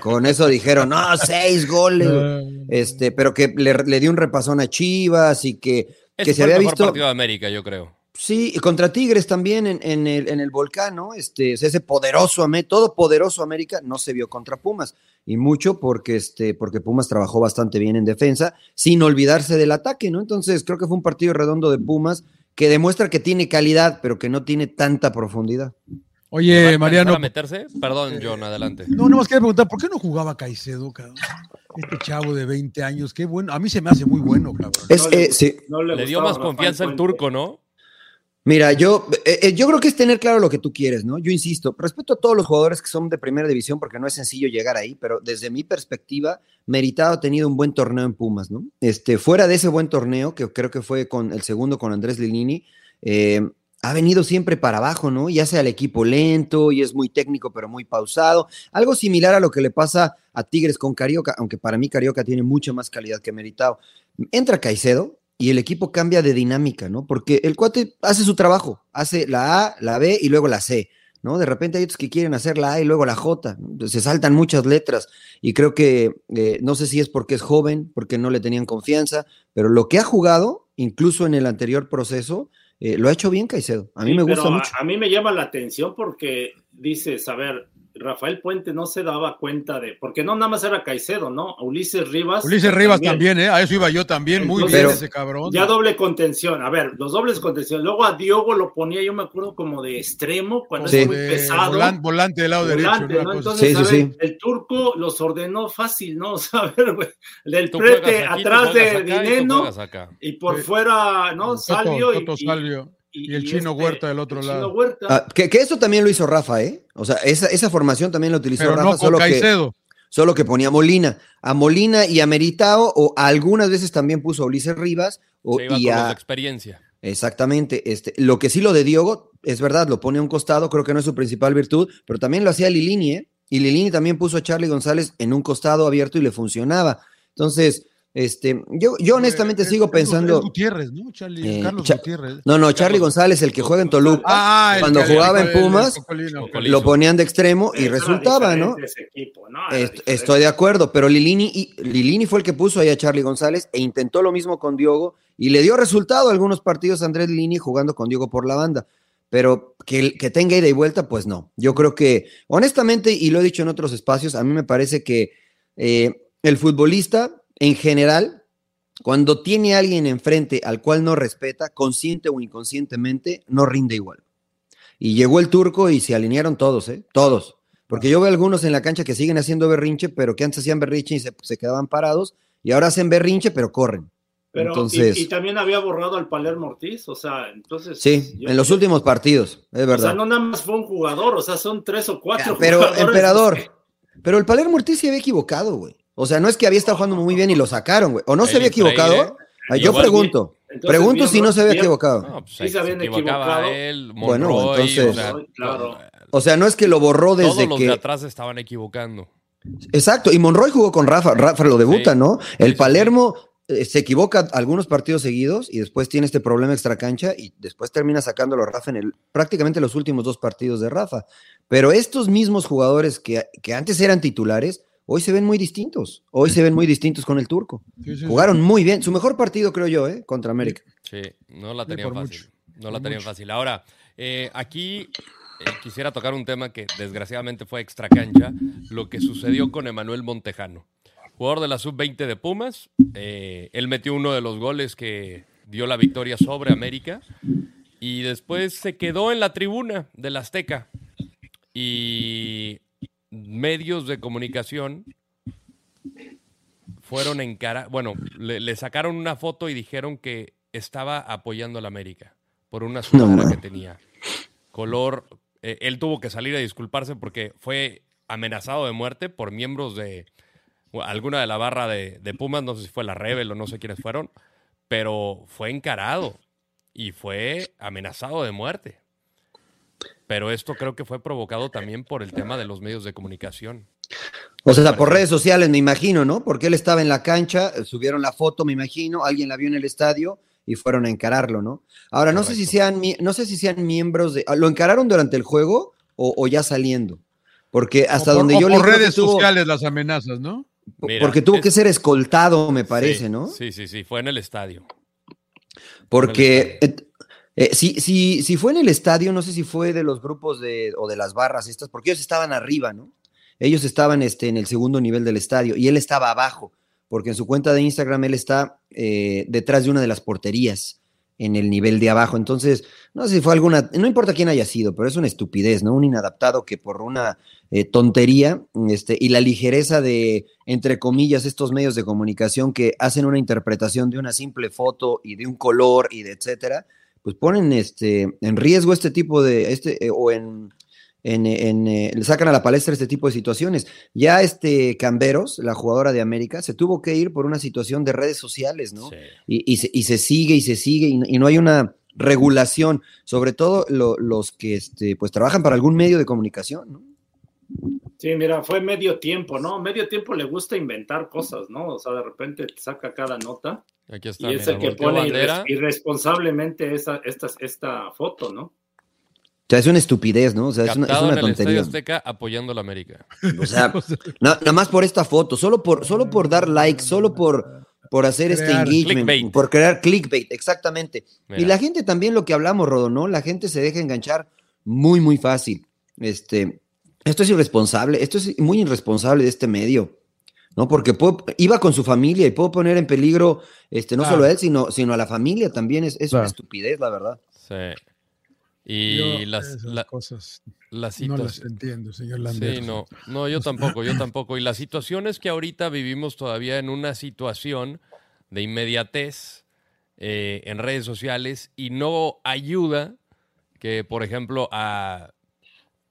con eso dijeron, no, seis goles, este, pero que le, dio un repasón a Chivas y que, que se había visto. partido de América, yo creo. Sí, y contra Tigres también en, el, en el volcán, ¿no? Este, ese poderoso, todo poderoso América no se vio contra Pumas. Y mucho porque, este, porque Pumas trabajó bastante bien en defensa, sin olvidarse del ataque, ¿no? Entonces creo que fue un partido redondo de Pumas que demuestra que tiene calidad, pero que no tiene tanta profundidad. Oye, Mariano. ¿Para meterse? Perdón, John, adelante. No, no más quería preguntar, ¿por qué no jugaba Caicedo, cabrón? Este chavo de 20 años, qué bueno. A mí se me hace muy bueno, cabrón. Eh, sí. le, dio más confianza el turco, ¿no? Mira, yo, eh, eh, yo creo que es tener claro lo que tú quieres, ¿no? Yo insisto, respeto a todos los jugadores que son de primera división porque no es sencillo llegar ahí, pero desde mi perspectiva, Meritado ha tenido un buen torneo en Pumas, ¿no? Este, fuera de ese buen torneo, que creo que fue con el segundo con Andrés Lilini, eh, ha venido siempre para abajo, ¿no? Y hace al equipo lento y es muy técnico, pero muy pausado. Algo similar a lo que le pasa a Tigres con Carioca, aunque para mí Carioca tiene mucha más calidad que Meritado. Entra Caicedo, y el equipo cambia de dinámica, ¿no? Porque el cuate hace su trabajo, hace la A, la B y luego la C, ¿no? De repente hay otros que quieren hacer la A y luego la J, se saltan muchas letras y creo que eh, no sé si es porque es joven, porque no le tenían confianza, pero lo que ha jugado, incluso en el anterior proceso, eh, lo ha hecho bien Caicedo. A mí me gusta mucho. A, a mí me llama la atención porque dices, a ver, Rafael Puente no se daba cuenta de, porque no nada más era Caicedo, ¿no? Ulises Rivas. Ulises Rivas también, ¿eh? A eso iba yo también, muy bien ese cabrón. Ya doble contención, a ver, los dobles contención. Luego a Diogo lo ponía, yo me acuerdo, como de extremo, cuando es muy pesado. Volante, del lado derecho. Entonces, el turco los ordenó fácil, ¿no? O sea, a ver, güey, del prete atrás de Dineno y, por fuera, ¿no? Salvio. y, Salvio y, el chino este, Huerta del otro lado. Ah, que, eso también lo hizo Rafa, ¿eh? O sea, esa, formación también la utilizó Rafa, solo, que, solo que ponía a Molina. A Molina y a Meritao, o algunas veces también puso a Ulises Rivas. O, y a experiencia. Exactamente. Este, lo que sí lo de Diogo, es verdad, lo pone a un costado, creo que no es su principal virtud, pero también lo hacía Lilini, ¿eh? Y Lilini también puso a Charlie González en un costado abierto y le funcionaba. Entonces, este, yo, yo honestamente sigo pensando. Gutiérrez, ¿no? Charlie, eh, Carlos Gutiérrez. No, no, Charlie González, el que juega en Toluca. Ah, cuando jugaba en Pumas, lo ponían de extremo y resultaba, ¿no? Estoy de acuerdo, pero Lilini, y, Lilini fue el que puso ahí a Charlie González e intentó lo mismo con Diogo y le dio resultado a algunos partidos a Andrés Lilini jugando con Diogo por la banda. Pero que, que tenga ida y vuelta, pues no. Yo creo que, honestamente, y lo he dicho en otros espacios, a mí me parece que eh, el futbolista en general, cuando tiene a alguien enfrente al cual no respeta, consciente o inconscientemente, no rinde igual. Y llegó el turco y se alinearon todos, ¿eh? Todos. Porque yo veo algunos en la cancha que siguen haciendo berrinche, pero que antes hacían berrinche y se, quedaban parados, y ahora hacen berrinche, pero corren. Pero, entonces, y, también había borrado al Palermo Ortiz, o sea, entonces. Sí, en los últimos partidos, es verdad. O sea, no nada más fue un jugador, o sea, son tres o cuatro. Pero, emperador, pero el Palermo Ortiz se había equivocado, güey. O sea, no es que había estado jugando muy bien y lo sacaron, güey. ¿O no se había equivocado? Yo pregunto. pregunto si no se había equivocado. No, pues, sí se habían equivocado. Él, bueno, entonces. O sea, no es que lo borró desde todos los que. de atrás estaban equivocando. Exacto. Y Monroy jugó con Rafa. Rafa lo debuta, ¿no? El Palermo eh, se equivoca algunos partidos seguidos y después tiene este problema extra cancha y después termina sacándolo Rafa en el, prácticamente los últimos dos partidos de Rafa. Pero estos mismos jugadores que, que antes eran titulares hoy se ven muy distintos. Hoy se ven muy distintos con el turco. Sí, sí, sí. Jugaron muy bien. Su mejor partido, creo yo, ¿eh? contra América. Sí, no la tenían fácil. mucho, No la tenían fácil. Ahora, eh, aquí eh, quisiera tocar un tema que desgraciadamente fue extra cancha, lo que sucedió con Emanuel Montejano, jugador de la sub-20 de Pumas. eh, él metió uno de los goles que dio la victoria sobre América y después se quedó en la tribuna del Azteca y medios de comunicación fueron en cara, bueno, le, le sacaron una foto y dijeron que estaba apoyando a la América por una sudadera que tenía. Color, eh, él tuvo que salir a disculparse porque fue amenazado de muerte por miembros de alguna de la barra de, de Pumas, no sé si fue la Rebel o no sé quiénes fueron, pero fue encarado y fue amenazado de muerte. Pero esto creo que fue provocado también por el tema de los medios de comunicación. O sea, por redes sociales, me imagino, ¿no? Porque él estaba en la cancha, eh, subieron la foto, me imagino, alguien la vio en el estadio y fueron a encararlo, ¿no? Ahora, no sé si sean, no sé si sean miembros de. ¿Lo encararon durante el juego o, o ya saliendo? Porque hasta por- donde yo por creo que redes tuvo- sociales las amenazas, ¿no? Mira, porque tuvo es- que ser escoltado, me parece, Sí, ¿no? Sí, sí, sí, fue en el estadio. Porque eh, si, si, si fue en el estadio, no sé si fue de los grupos de, o de las barras estas, porque ellos estaban arriba, ¿no? Ellos estaban este, en el segundo nivel del estadio y él estaba abajo, porque en su cuenta de Instagram él está eh, detrás de una de las porterías en el nivel de abajo. Entonces, no sé si fue alguna, no importa quién haya sido, pero es una estupidez, ¿no? Un inadaptado que por una eh, tontería este, y la ligereza de, entre comillas, estos medios de comunicación que hacen una interpretación de una simple foto y de un color y de etcétera, pues ponen este, en riesgo este tipo de, este, eh, o en, en, en, eh, le sacan a la palestra este tipo de situaciones. Ya este Camberos, la jugadora de América, se tuvo que ir por una situación de redes sociales, ¿no? Sí. y, y se, y se sigue y se sigue y, y no hay una regulación, sobre todo lo- los que este, pues trabajan para algún medio de comunicación, ¿no? Sí, mira, fue medio tiempo, ¿no? Medio tiempo le gusta inventar cosas, ¿no? O sea, de repente te saca cada nota Aquí está. y es mira, el que pone irres- irresponsablemente esa, esta, esta foto, ¿no? O sea, es una estupidez, ¿no? O sea, es una, es una en el Estadio tontería. Azteca apoyando a la América. O sea, na- nada más por esta foto, solo por, solo por dar like, solo por, por hacer este engagement, clickbait. por crear clickbait, exactamente. Y la gente también lo que hablamos, Rodo, ¿no? La gente se deja enganchar muy, muy fácil. Este, esto es irresponsable, esto es muy irresponsable de este medio, ¿no? Porque puedo- iba con su familia y puedo poner en peligro, este, no Claro. solo a él, sino, sino a la familia también. Es, es una estupidez, la verdad. Sí. Y Yo las, la, cosas la no las entiendo, señor Sí, Lambert. no, no, yo tampoco, yo tampoco. Y la situación es que ahorita vivimos todavía en una situación de inmediatez eh, en redes sociales y no ayuda que, por ejemplo, a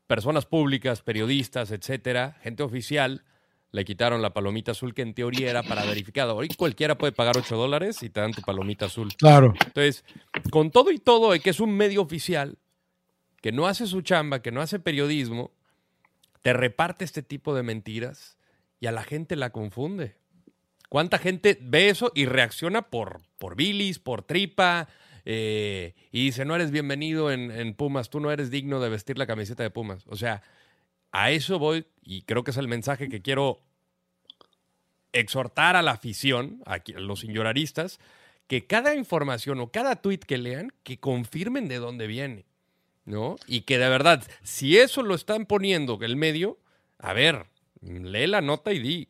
personas públicas, periodistas, etcétera, gente oficial, le quitaron la palomita azul que en teoría era para verificado. Hoy cualquiera puede pagar 8 dólares y te dan tu palomita azul. Claro. Entonces, con todo y todo, que es un medio oficial, que no hace su chamba, que no hace periodismo, te reparte este tipo de mentiras y a la gente la confunde. ¿Cuánta gente ve eso y reacciona por, por bilis, por tripa? Eh, y dice, no eres bienvenido en, Pumas, tú no eres digno de vestir la camiseta de Pumas. O sea, a eso voy y creo que es el mensaje que quiero exhortar a la afición, a los señoraristas, que cada información o cada tweet que lean, que confirmen de dónde viene, ¿no? Y que de verdad, si eso lo están poniendo el medio, a ver, lee la nota y di,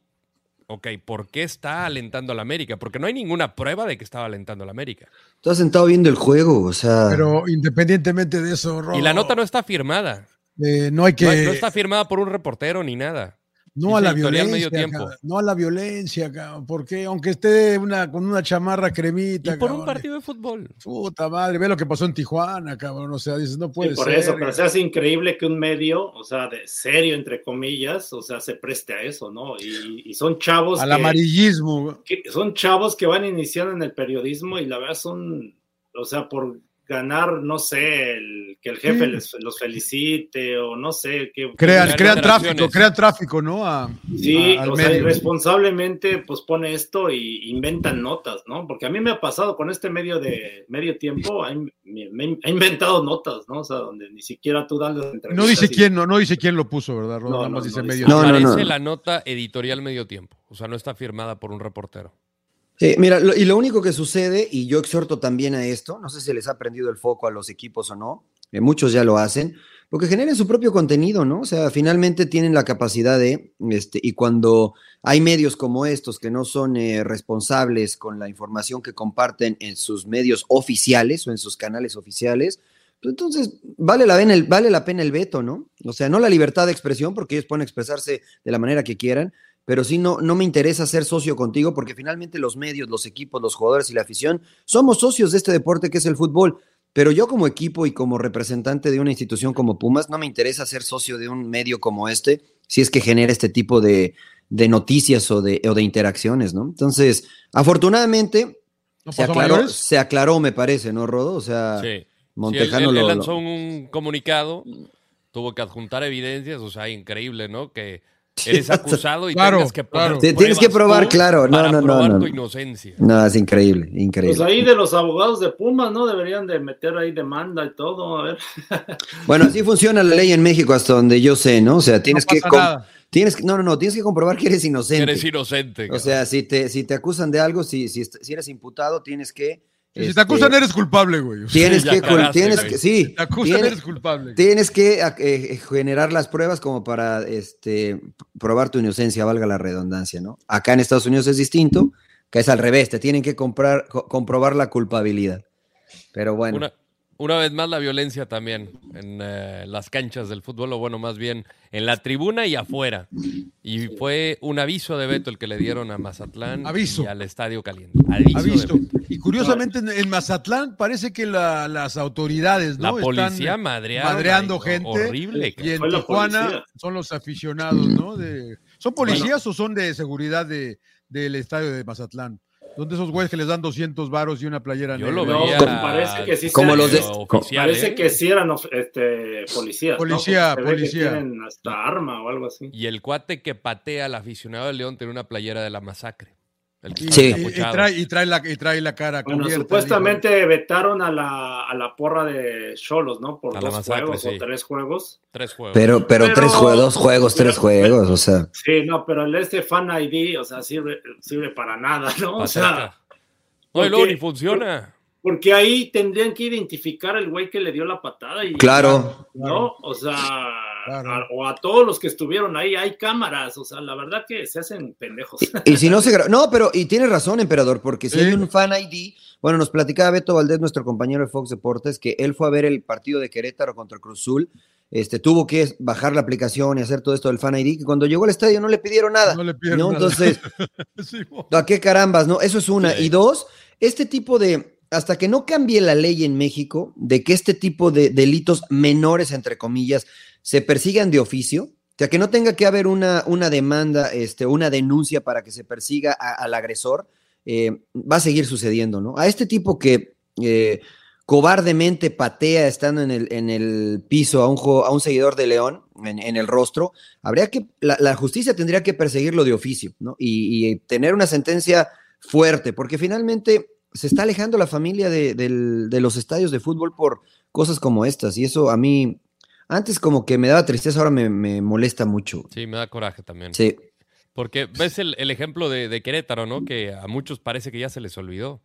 ok, ¿por qué está alentando a la América? Porque no hay ninguna prueba de que estaba alentando a la América. Tú has sentado viendo el juego, o sea. Pero independientemente de eso, Y la nota no está firmada. eh, no hay que. No, no está firmada por un reportero ni nada. No a la violencia, medio tiempo. cabrón, no a la violencia, cabrón, porque aunque esté una, con una chamarra cremita, Y por un cabrón, partido de fútbol. puta madre, ve lo que pasó en Tijuana, cabrón, o sea, dices, no Sí, puede por ser. eso, pero se hace increíble que un medio, o sea, de serio, entre comillas, o sea, se preste a eso, ¿no? Y, y son chavos al que, amarillismo. que- son chavos que van iniciando en el periodismo y la verdad son, o sea, por ganar, no sé, el- que el jefe les, los felicite o no sé. Que, Crean, Las crean tráfico, crean tráfico, ¿no? A- Sí, a- o sea, irresponsablemente pues pone esto y inventan notas, ¿no? Porque a mí me ha pasado con este medio de medio tiempo, ha, in- me- me ha inventado notas, ¿no? O sea, donde ni siquiera tú das las entrevistas. No dice y- quién, no, no dice quién lo puso, ¿verdad? Rodo? No, Nada no, más no medio. dice. No, no, Aparece la nota editorial medio tiempo. O sea, no está firmada por un reportero. Sí, mira, y lo único que sucede, y yo exhorto también a esto, no sé si les ha prendido el foco a los equipos o no, eh, muchos ya lo hacen, porque generen su propio contenido, ¿no? O sea, finalmente tienen la capacidad de, este, y cuando hay medios como estos que no son eh, responsables con la información que comparten en sus medios oficiales o en sus canales oficiales, pues entonces vale la, pena el, vale la pena el veto, ¿no? O sea, no la libertad de expresión, porque ellos pueden expresarse de la manera que quieran, pero sí no, no me interesa ser socio contigo porque finalmente los medios, los equipos, los jugadores y la afición somos socios de este deporte que es el fútbol. Pero yo como equipo y como representante de una institución como Pumas, no me interesa ser socio de un medio como este si es que genera este tipo de, de noticias o de, o de interacciones, ¿no? Entonces, afortunadamente, ¿No se aclaró, se aclaró, me parece, ¿no, Rodo? O sea, Sí. Sí, Montejano él, él lo- lanzó lo- un comunicado, tuvo que adjuntar evidencias, o sea, increíble, ¿no? Que eres acusado y Claro, tengas que claro. Te tienes que probar, claro. No, para no, no, probar no. tu inocencia. No, es increíble, increíble. Pues ahí de los abogados de Pumas, ¿no? Deberían de meter ahí demanda y todo, a ver. Bueno, así funciona la ley en México hasta donde yo sé, ¿no? O sea, tienes No que tienes no, no, no, tienes que comprobar que eres inocente. Eres inocente. o sea, si te si te acusan de algo, si si, si eres imputado, tienes que Si te este, acusan, eres culpable, güey. tienes Sí, que cagaste, tienes güey. que sí, Si te acusan, tienes, eres culpable. tienes que eh, eh, generar las pruebas como para este probar tu inocencia, valga la redundancia, ¿no? Acá en Estados Unidos es distinto, que es al revés, te tienen que comprar co- comprobar la culpabilidad. Pero bueno, Una, una vez más la violencia también en eh, las canchas del fútbol, o bueno, más bien en la tribuna y afuera. Y fue un aviso de veto el que le dieron a Mazatlán Aviso. y al Estadio Caliente. Aviso. Y curiosamente en, en Mazatlán parece que la- las autoridades, La ¿no? policía Están madrearon madreando gente. Horrible. Y en la Tijuana policía. son los aficionados, ¿no? De, ¿Son policías o son de seguridad de, del estadio de Mazatlán? Son de esos güeyes que les dan 200 varos y una playera Yo negra. lo No, veía. parece que sí Como sean- los de- oficial, Parece ¿eh? que sí eran este, policías. ¿no? Policía, que policía. tienen hasta arma o algo así. Y el cuate que patea al aficionado de León tiene una playera de la masacre. Y, Sí. y- trae, y, trae la, y trae la cara Bueno, cubierta. supuestamente vetaron a la, a la porra de Cholos, ¿no? Por A dos masacre, juegos sí. o tres juegos. Tres juegos. pero pero, Pero- tres juegos, dos juegos, tres juegos, o sea, Sí, no, pero el este Fan ID, o sea, sirve, sirve para nada, ¿no? O sea. No, y luego porque- ni funciona. porque ahí tendrían que identificar el güey que le dio la patada y claro. ¿no? O sea, Claro. a- o a todos los que estuvieron ahí, hay cámaras, o sea, la verdad que se hacen pendejos. Y si no se gra- No, pero, y tienes razón, emperador, porque si Sí. hay un fan ID, bueno, nos platicaba Beto Valdés, nuestro compañero de Fox Deportes, que él fue a ver el partido de Querétaro contra Cruz Azul, este, tuvo que bajar la aplicación y hacer todo esto del fan ID, que cuando llegó al estadio no le pidieron nada. No le pidieron ¿no? nada. Entonces, Sí. ¿a qué carambas, no? Eso es una. Sí. Y dos, este tipo de, hasta que no cambie la ley en México, de que este tipo de delitos menores, entre comillas, se persigan de oficio, o sea, que no tenga que haber una, una demanda, este, una denuncia para que se persiga al agresor, eh, va a seguir sucediendo, ¿no? A este tipo que eh, cobardemente patea estando en el, en el piso a un, a un seguidor de León, en, el rostro, habría que, la, justicia tendría que perseguirlo de oficio, ¿no? Y, tener una sentencia fuerte, porque finalmente se está alejando la familia de, de los estadios de fútbol por cosas como estas, y eso a mí, antes como que me daba tristeza, ahora me, me molesta mucho. Sí, me da coraje también. Sí, Porque ves el, el ejemplo de, de Querétaro, ¿no? Que a muchos parece que ya se les olvidó.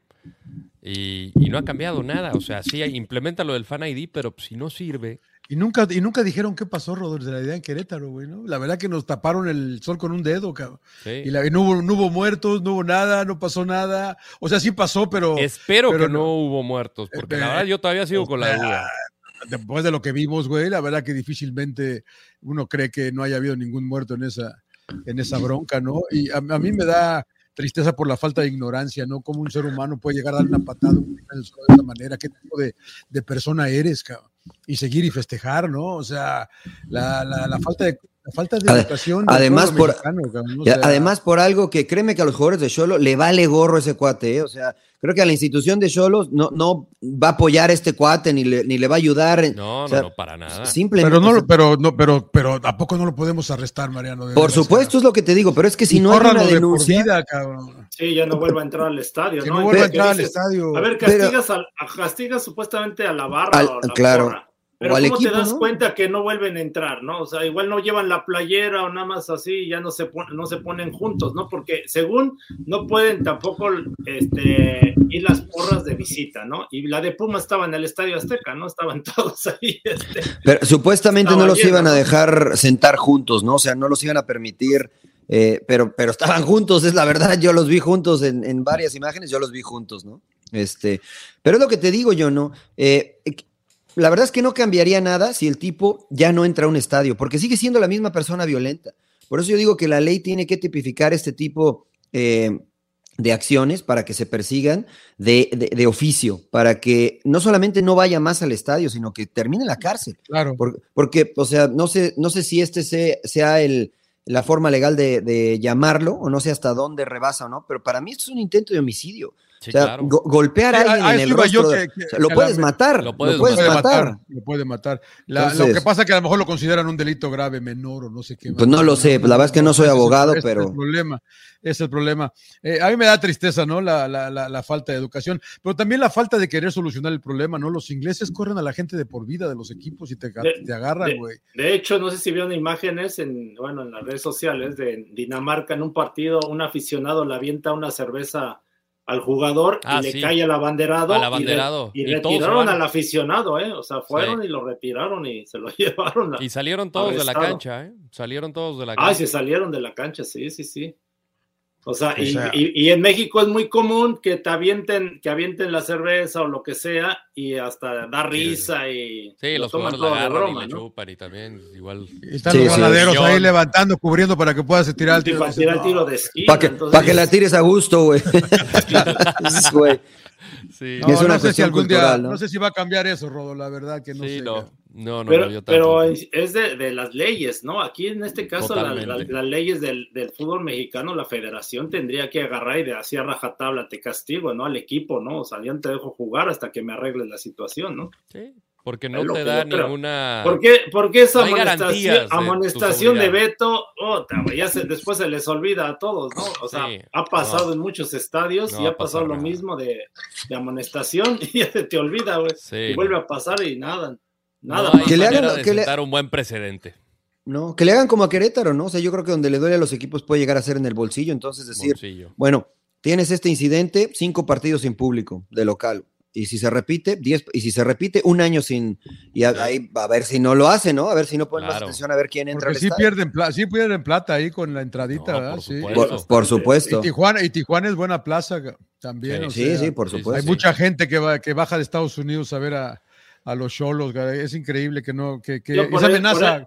Y, y no ha cambiado nada. O sea, sí, implementa lo del Fan ID, pero si no sirve. Y nunca, y nunca dijeron qué pasó, Rodolfo, de la idea en Querétaro, güey, ¿no? La verdad que nos taparon el sol con un dedo, cabrón. sí. Y, la- y no, hubo, no hubo muertos, no hubo nada, no pasó nada. O sea, sí pasó, pero Espero pero que no, no. hubo muertos, porque la Eh, verdad yo todavía sigo con la sea, duda. Después de lo que vimos, güey, la verdad que difícilmente uno cree que no haya habido ningún muerto en esa, en esa bronca, ¿no? Y a, a mí me da tristeza por la falta de ignorancia, ¿no? Cómo un ser humano puede llegar a dar una patada de esa manera, qué tipo de, de persona eres, cabrón. Y seguir y festejar, ¿no? O sea, la, la, la falta de la falta de educación. además por- mexicano, cabrón, o Y sea, además, por algo que créeme que a los jugadores de Cholo le vale gorro ese cuate, ¿eh? O sea, creo que a la institución de Cholos no, no va a apoyar a este cuate ni le, ni le va a ayudar. No, o sea, no, no, para nada. Simplemente. pero no, lo- pero no, pero, pero ¿a poco no lo podemos arrestar, Mariano? De por supuesto, es lo que te digo, pero es que si Y no hay una córranlo de denuncia. vida, cabrón. Sí, ya no vuelva a entrar al estadio, Que ¿no? vuelva a entrar al estadio. A ver, Pero- castigas, al- a- castigas supuestamente a la barra Al- o a la claro. Pero O ¿cómo equipo, te das ¿no? cuenta que no vuelven a entrar, no? O sea, igual no llevan la playera o nada más así, y ya no se pon- no se ponen juntos, ¿no? Porque según no pueden tampoco este, ir las porras de visita, ¿no? Y la de Puma estaba en el Estadio Azteca, ¿no? Estaban todos ahí. Este. Pero supuestamente no los lleno, iban a dejar sentar juntos, ¿no? O sea, no los iban a permitir, eh, pero, pero estaban juntos, es la verdad. Yo los vi juntos en, en varias imágenes, yo los vi juntos, ¿no? Este, pero es lo que te digo yo, ¿no? Eh, la verdad es que no cambiaría nada si el tipo ya no entra a un estadio, porque sigue siendo la misma persona violenta. Por eso yo digo que la ley tiene que tipificar este tipo eh, de acciones para que se persigan de, de- de oficio, para que no solamente no vaya más al estadio, sino que termine en la cárcel. Claro. Por- porque, o sea, no sé, no sé si este se- sea el, la forma legal de, de llamarlo, o no sé hasta dónde rebasa o no, pero para mí esto es un intento de homicidio. Sí, o sea, claro. go- golpear a Sí, a- alguien a en el rostro, que- de- que- o sea, lo que puedes la- matar, lo puedes puedes, Lo matar. matar. Lo puede matar. La- Entonces- lo que pasa es que a lo mejor lo consideran un delito grave, menor o no sé qué. Pues no lo sé, la verdad es que no soy abogado, ese Es pero- el problema, es el problema. Eh, a mí me da tristeza, ¿no? La, la- la- la falta de educación, pero también la falta de querer solucionar el problema, ¿no? Los ingleses corren a la gente de por vida de los equipos y te, De- te agarran, de- güey. De hecho, no sé si vieron imágenes en, bueno, en las redes sociales de Dinamarca en un partido, un aficionado le avienta una cerveza al jugador Ah, y le sí. cae al abanderado. Al y re- abanderado. Y, retiraron al aficionado, ¿eh? O sea, fueron y lo retiraron y se lo llevaron. a- Y salieron todos de la cancha, ¿eh? Salieron todos de la cancha. Ah, se salieron de la cancha, sí, sí, sí. O sea, O y, sea- y- y en México es muy común que te avienten, que avienten la cerveza o lo que sea y hasta da risa y Sí, lo los toman jugadores la todo de broma, y ¿no? chupan y también igual. Y están Sí, los sí. ganaderos ahí levantando, cubriendo para que puedas tirar el tiro. para tirar el tiro de esquina. Para que, entonces- pa' que la tires a gusto, güey. Sí, No, Es una no sé si cuestión algún día, cultural, no ¿no? sé si va a cambiar eso, Rodo, la verdad que no sí, sé. no. No, no, pero, no, yo pero es de, de las leyes, ¿no? Aquí en este caso, la- la- Totalmente. las leyes del, del fútbol mexicano, la federación tendría que agarrar y de así a rajatabla te castigo, ¿no? Al equipo, ¿no? O sea, yo te dejo jugar hasta que me arregles la situación, ¿no? Sí, porque no te da ninguna. ¿Por qué, por qué esa. No amonestación, de amonestación de. Beto? güey, ya se- después se les olvida a todos, ¿no? O sea, Sí, ha pasado no. en muchos estadios y ha pasado lo mismo de, de amonestación y ya se te olvida, güey. Sí, Y vuelve a pasar y nada. Nada no. Que le hagan- que le- un buen precedente. No, que le hagan como a Querétaro, ¿no? O sea, yo creo que donde le duele a los equipos puede llegar a ser en el bolsillo. Entonces, decir, Bolsillo. bueno, tienes este incidente, cinco partidos sin público de local. Y si se repite, diez, y si se repite, un año sin. Y a- ahí a ver si no lo hace, ¿no? A ver si no ponen más atención a ver quién entra Porque al sí estadio. pierden, pla- sí pierden plata ahí con la entradita, No, ¿verdad? por Sí. supuesto. Por, por supuesto. Y Tijuana, y Tijuana es buena plaza también. o Sí, sea, sí, por sí, supuesto. Hay sí. mucha gente que, va, que baja de Estados Unidos a ver a, a los cholos. Es increíble que no, que, que esa e- amenaza. e-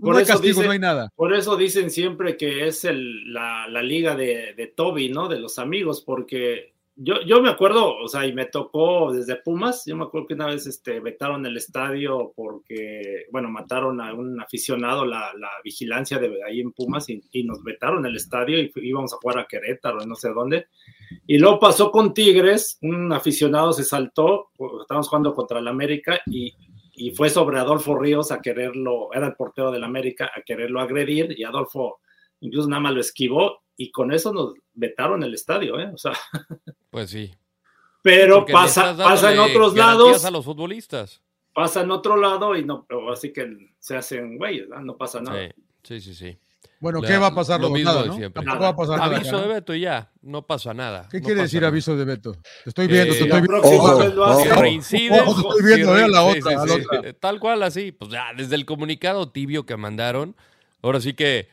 por no hay castigo, no hay nada. Por eso dicen siempre que es el, la, la liga de, de Toby, ¿no? De los amigos, porque yo, yo me acuerdo, o sea, y me tocó desde Pumas, yo me acuerdo que una vez este, vetaron el estadio porque, bueno, mataron a un aficionado, la, la vigilancia de ahí en Pumas, y, y nos vetaron el estadio y íbamos a jugar a Querétaro, no sé dónde. Y luego pasó con Tigres, un aficionado se saltó, estábamos jugando contra el América y, y fue sobre Adolfo Ríos a quererlo, era el portero del América, a quererlo agredir y Adolfo incluso nada más lo esquivó y con eso nos vetaron el estadio, ¿eh? O sea, Pues sí. pero Porque pasa, pasa en otros lados, a los futbolistas. pasa en otro lado y no, pero así que se hacen güeyes, ¿no? no pasa nada. Sí, sí, sí. sí. Bueno, La- ¿qué va a pasar? lo mismo Nada, de ¿no? siempre. Tampoco va a pasar nada. Aviso acá, de. Beto y ya, no pasa nada. ¿Qué no quiere decir nada. aviso de Beto? Te estoy viendo, te la estoy La viendo. próxima Ojo, ojo. estoy viendo, si eh, la otra, a la otra. Eh, Tal cual así, pues ya, desde el comunicado tibio que mandaron, ahora sí que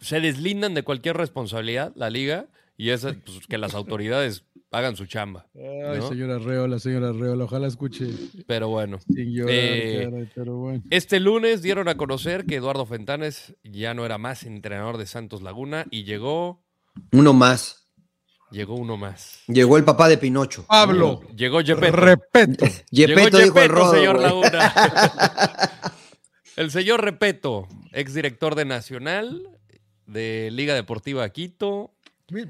se deslindan de cualquier responsabilidad la liga y es pues, que las autoridades hagan su chamba. Ay, ¿no? señora Reola, señora Reola, ojalá escuche Pero bueno. sin llorar, Eh, caray, pero bueno. Este lunes dieron a conocer que Eduardo Fentanes ya no era más entrenador de Santos Laguna y llegó Uno más. Llegó uno más. Llegó el papá de Pinocho. Pablo, Llegó repeto. Yepeto Llegó dijo el rodo. señor. Laguna. el señor Repeto, exdirector de Nacional, de Liga Deportiva Quito.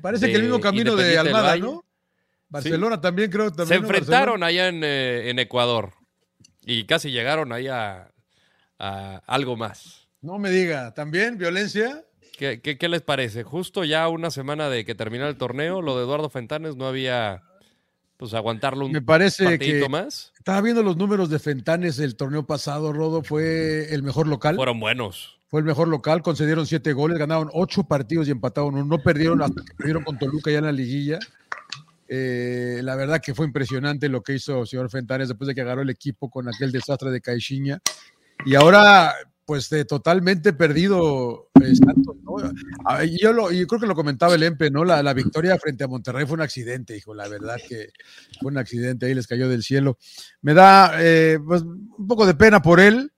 Parece de que el mismo camino de Almada. ¿no? Barcelona también creo. También, Se enfrentaron allá en, eh, en Ecuador y casi llegaron ahí a, algo más. No me diga, ¿también violencia? ¿Qué, qué, qué les parece? Justo ya una semana de que terminara el torneo, lo de Eduardo Fentanes no había pues aguantarlo un Me parece que más. estaba viendo los números de Fentanes el torneo pasado, Rodo, fue el mejor local. Fueron buenos. Fue el mejor local, concedieron siete goles, ganaron ocho partidos y empataron uno. No perdieron hasta que perdieron con Toluca ya en la liguilla. Eh, la verdad que fue impresionante lo que hizo el señor Fentanes después de que agarró el equipo con aquel desastre de Caixinha. Y ahora, pues eh, totalmente perdido eh, Santos, ¿no? Ah, yo, lo, y creo que lo comentaba el Empe, ¿no? La, la victoria frente a Monterrey fue un accidente, hijo. La verdad que fue un accidente, ahí les cayó del cielo. Me da eh, pues, un poco de pena por él,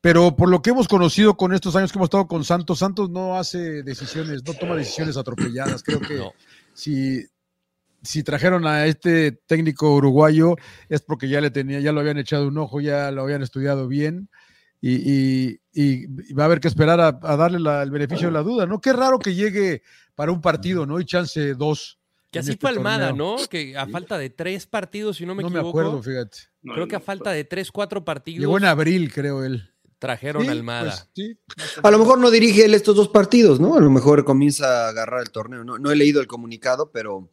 pero por lo que hemos conocido con estos años que hemos estado con Santos, Santos no hace decisiones, no toma decisiones atropelladas. Creo que No. si, si trajeron a este técnico uruguayo es porque ya le tenía, ya lo habían echado un ojo, ya lo habían estudiado bien. Y, y- y va a haber que esperar a, a darle la- el beneficio de la duda, ¿no? Qué raro que llegue para un partido, ¿no? Y chance dos. Que así este fue Almada, torneo. ¿no? Que a falta de tres partidos, si no me No me equivoco. acuerdo, fíjate. Creo que a falta de tres, cuatro partidos Llegó en abril, creo él. trajeron Sí, a Almada. pues, sí. A lo mejor no dirige él estos dos partidos, ¿no? A lo mejor comienza a agarrar el torneo. No, no he leído el comunicado, pero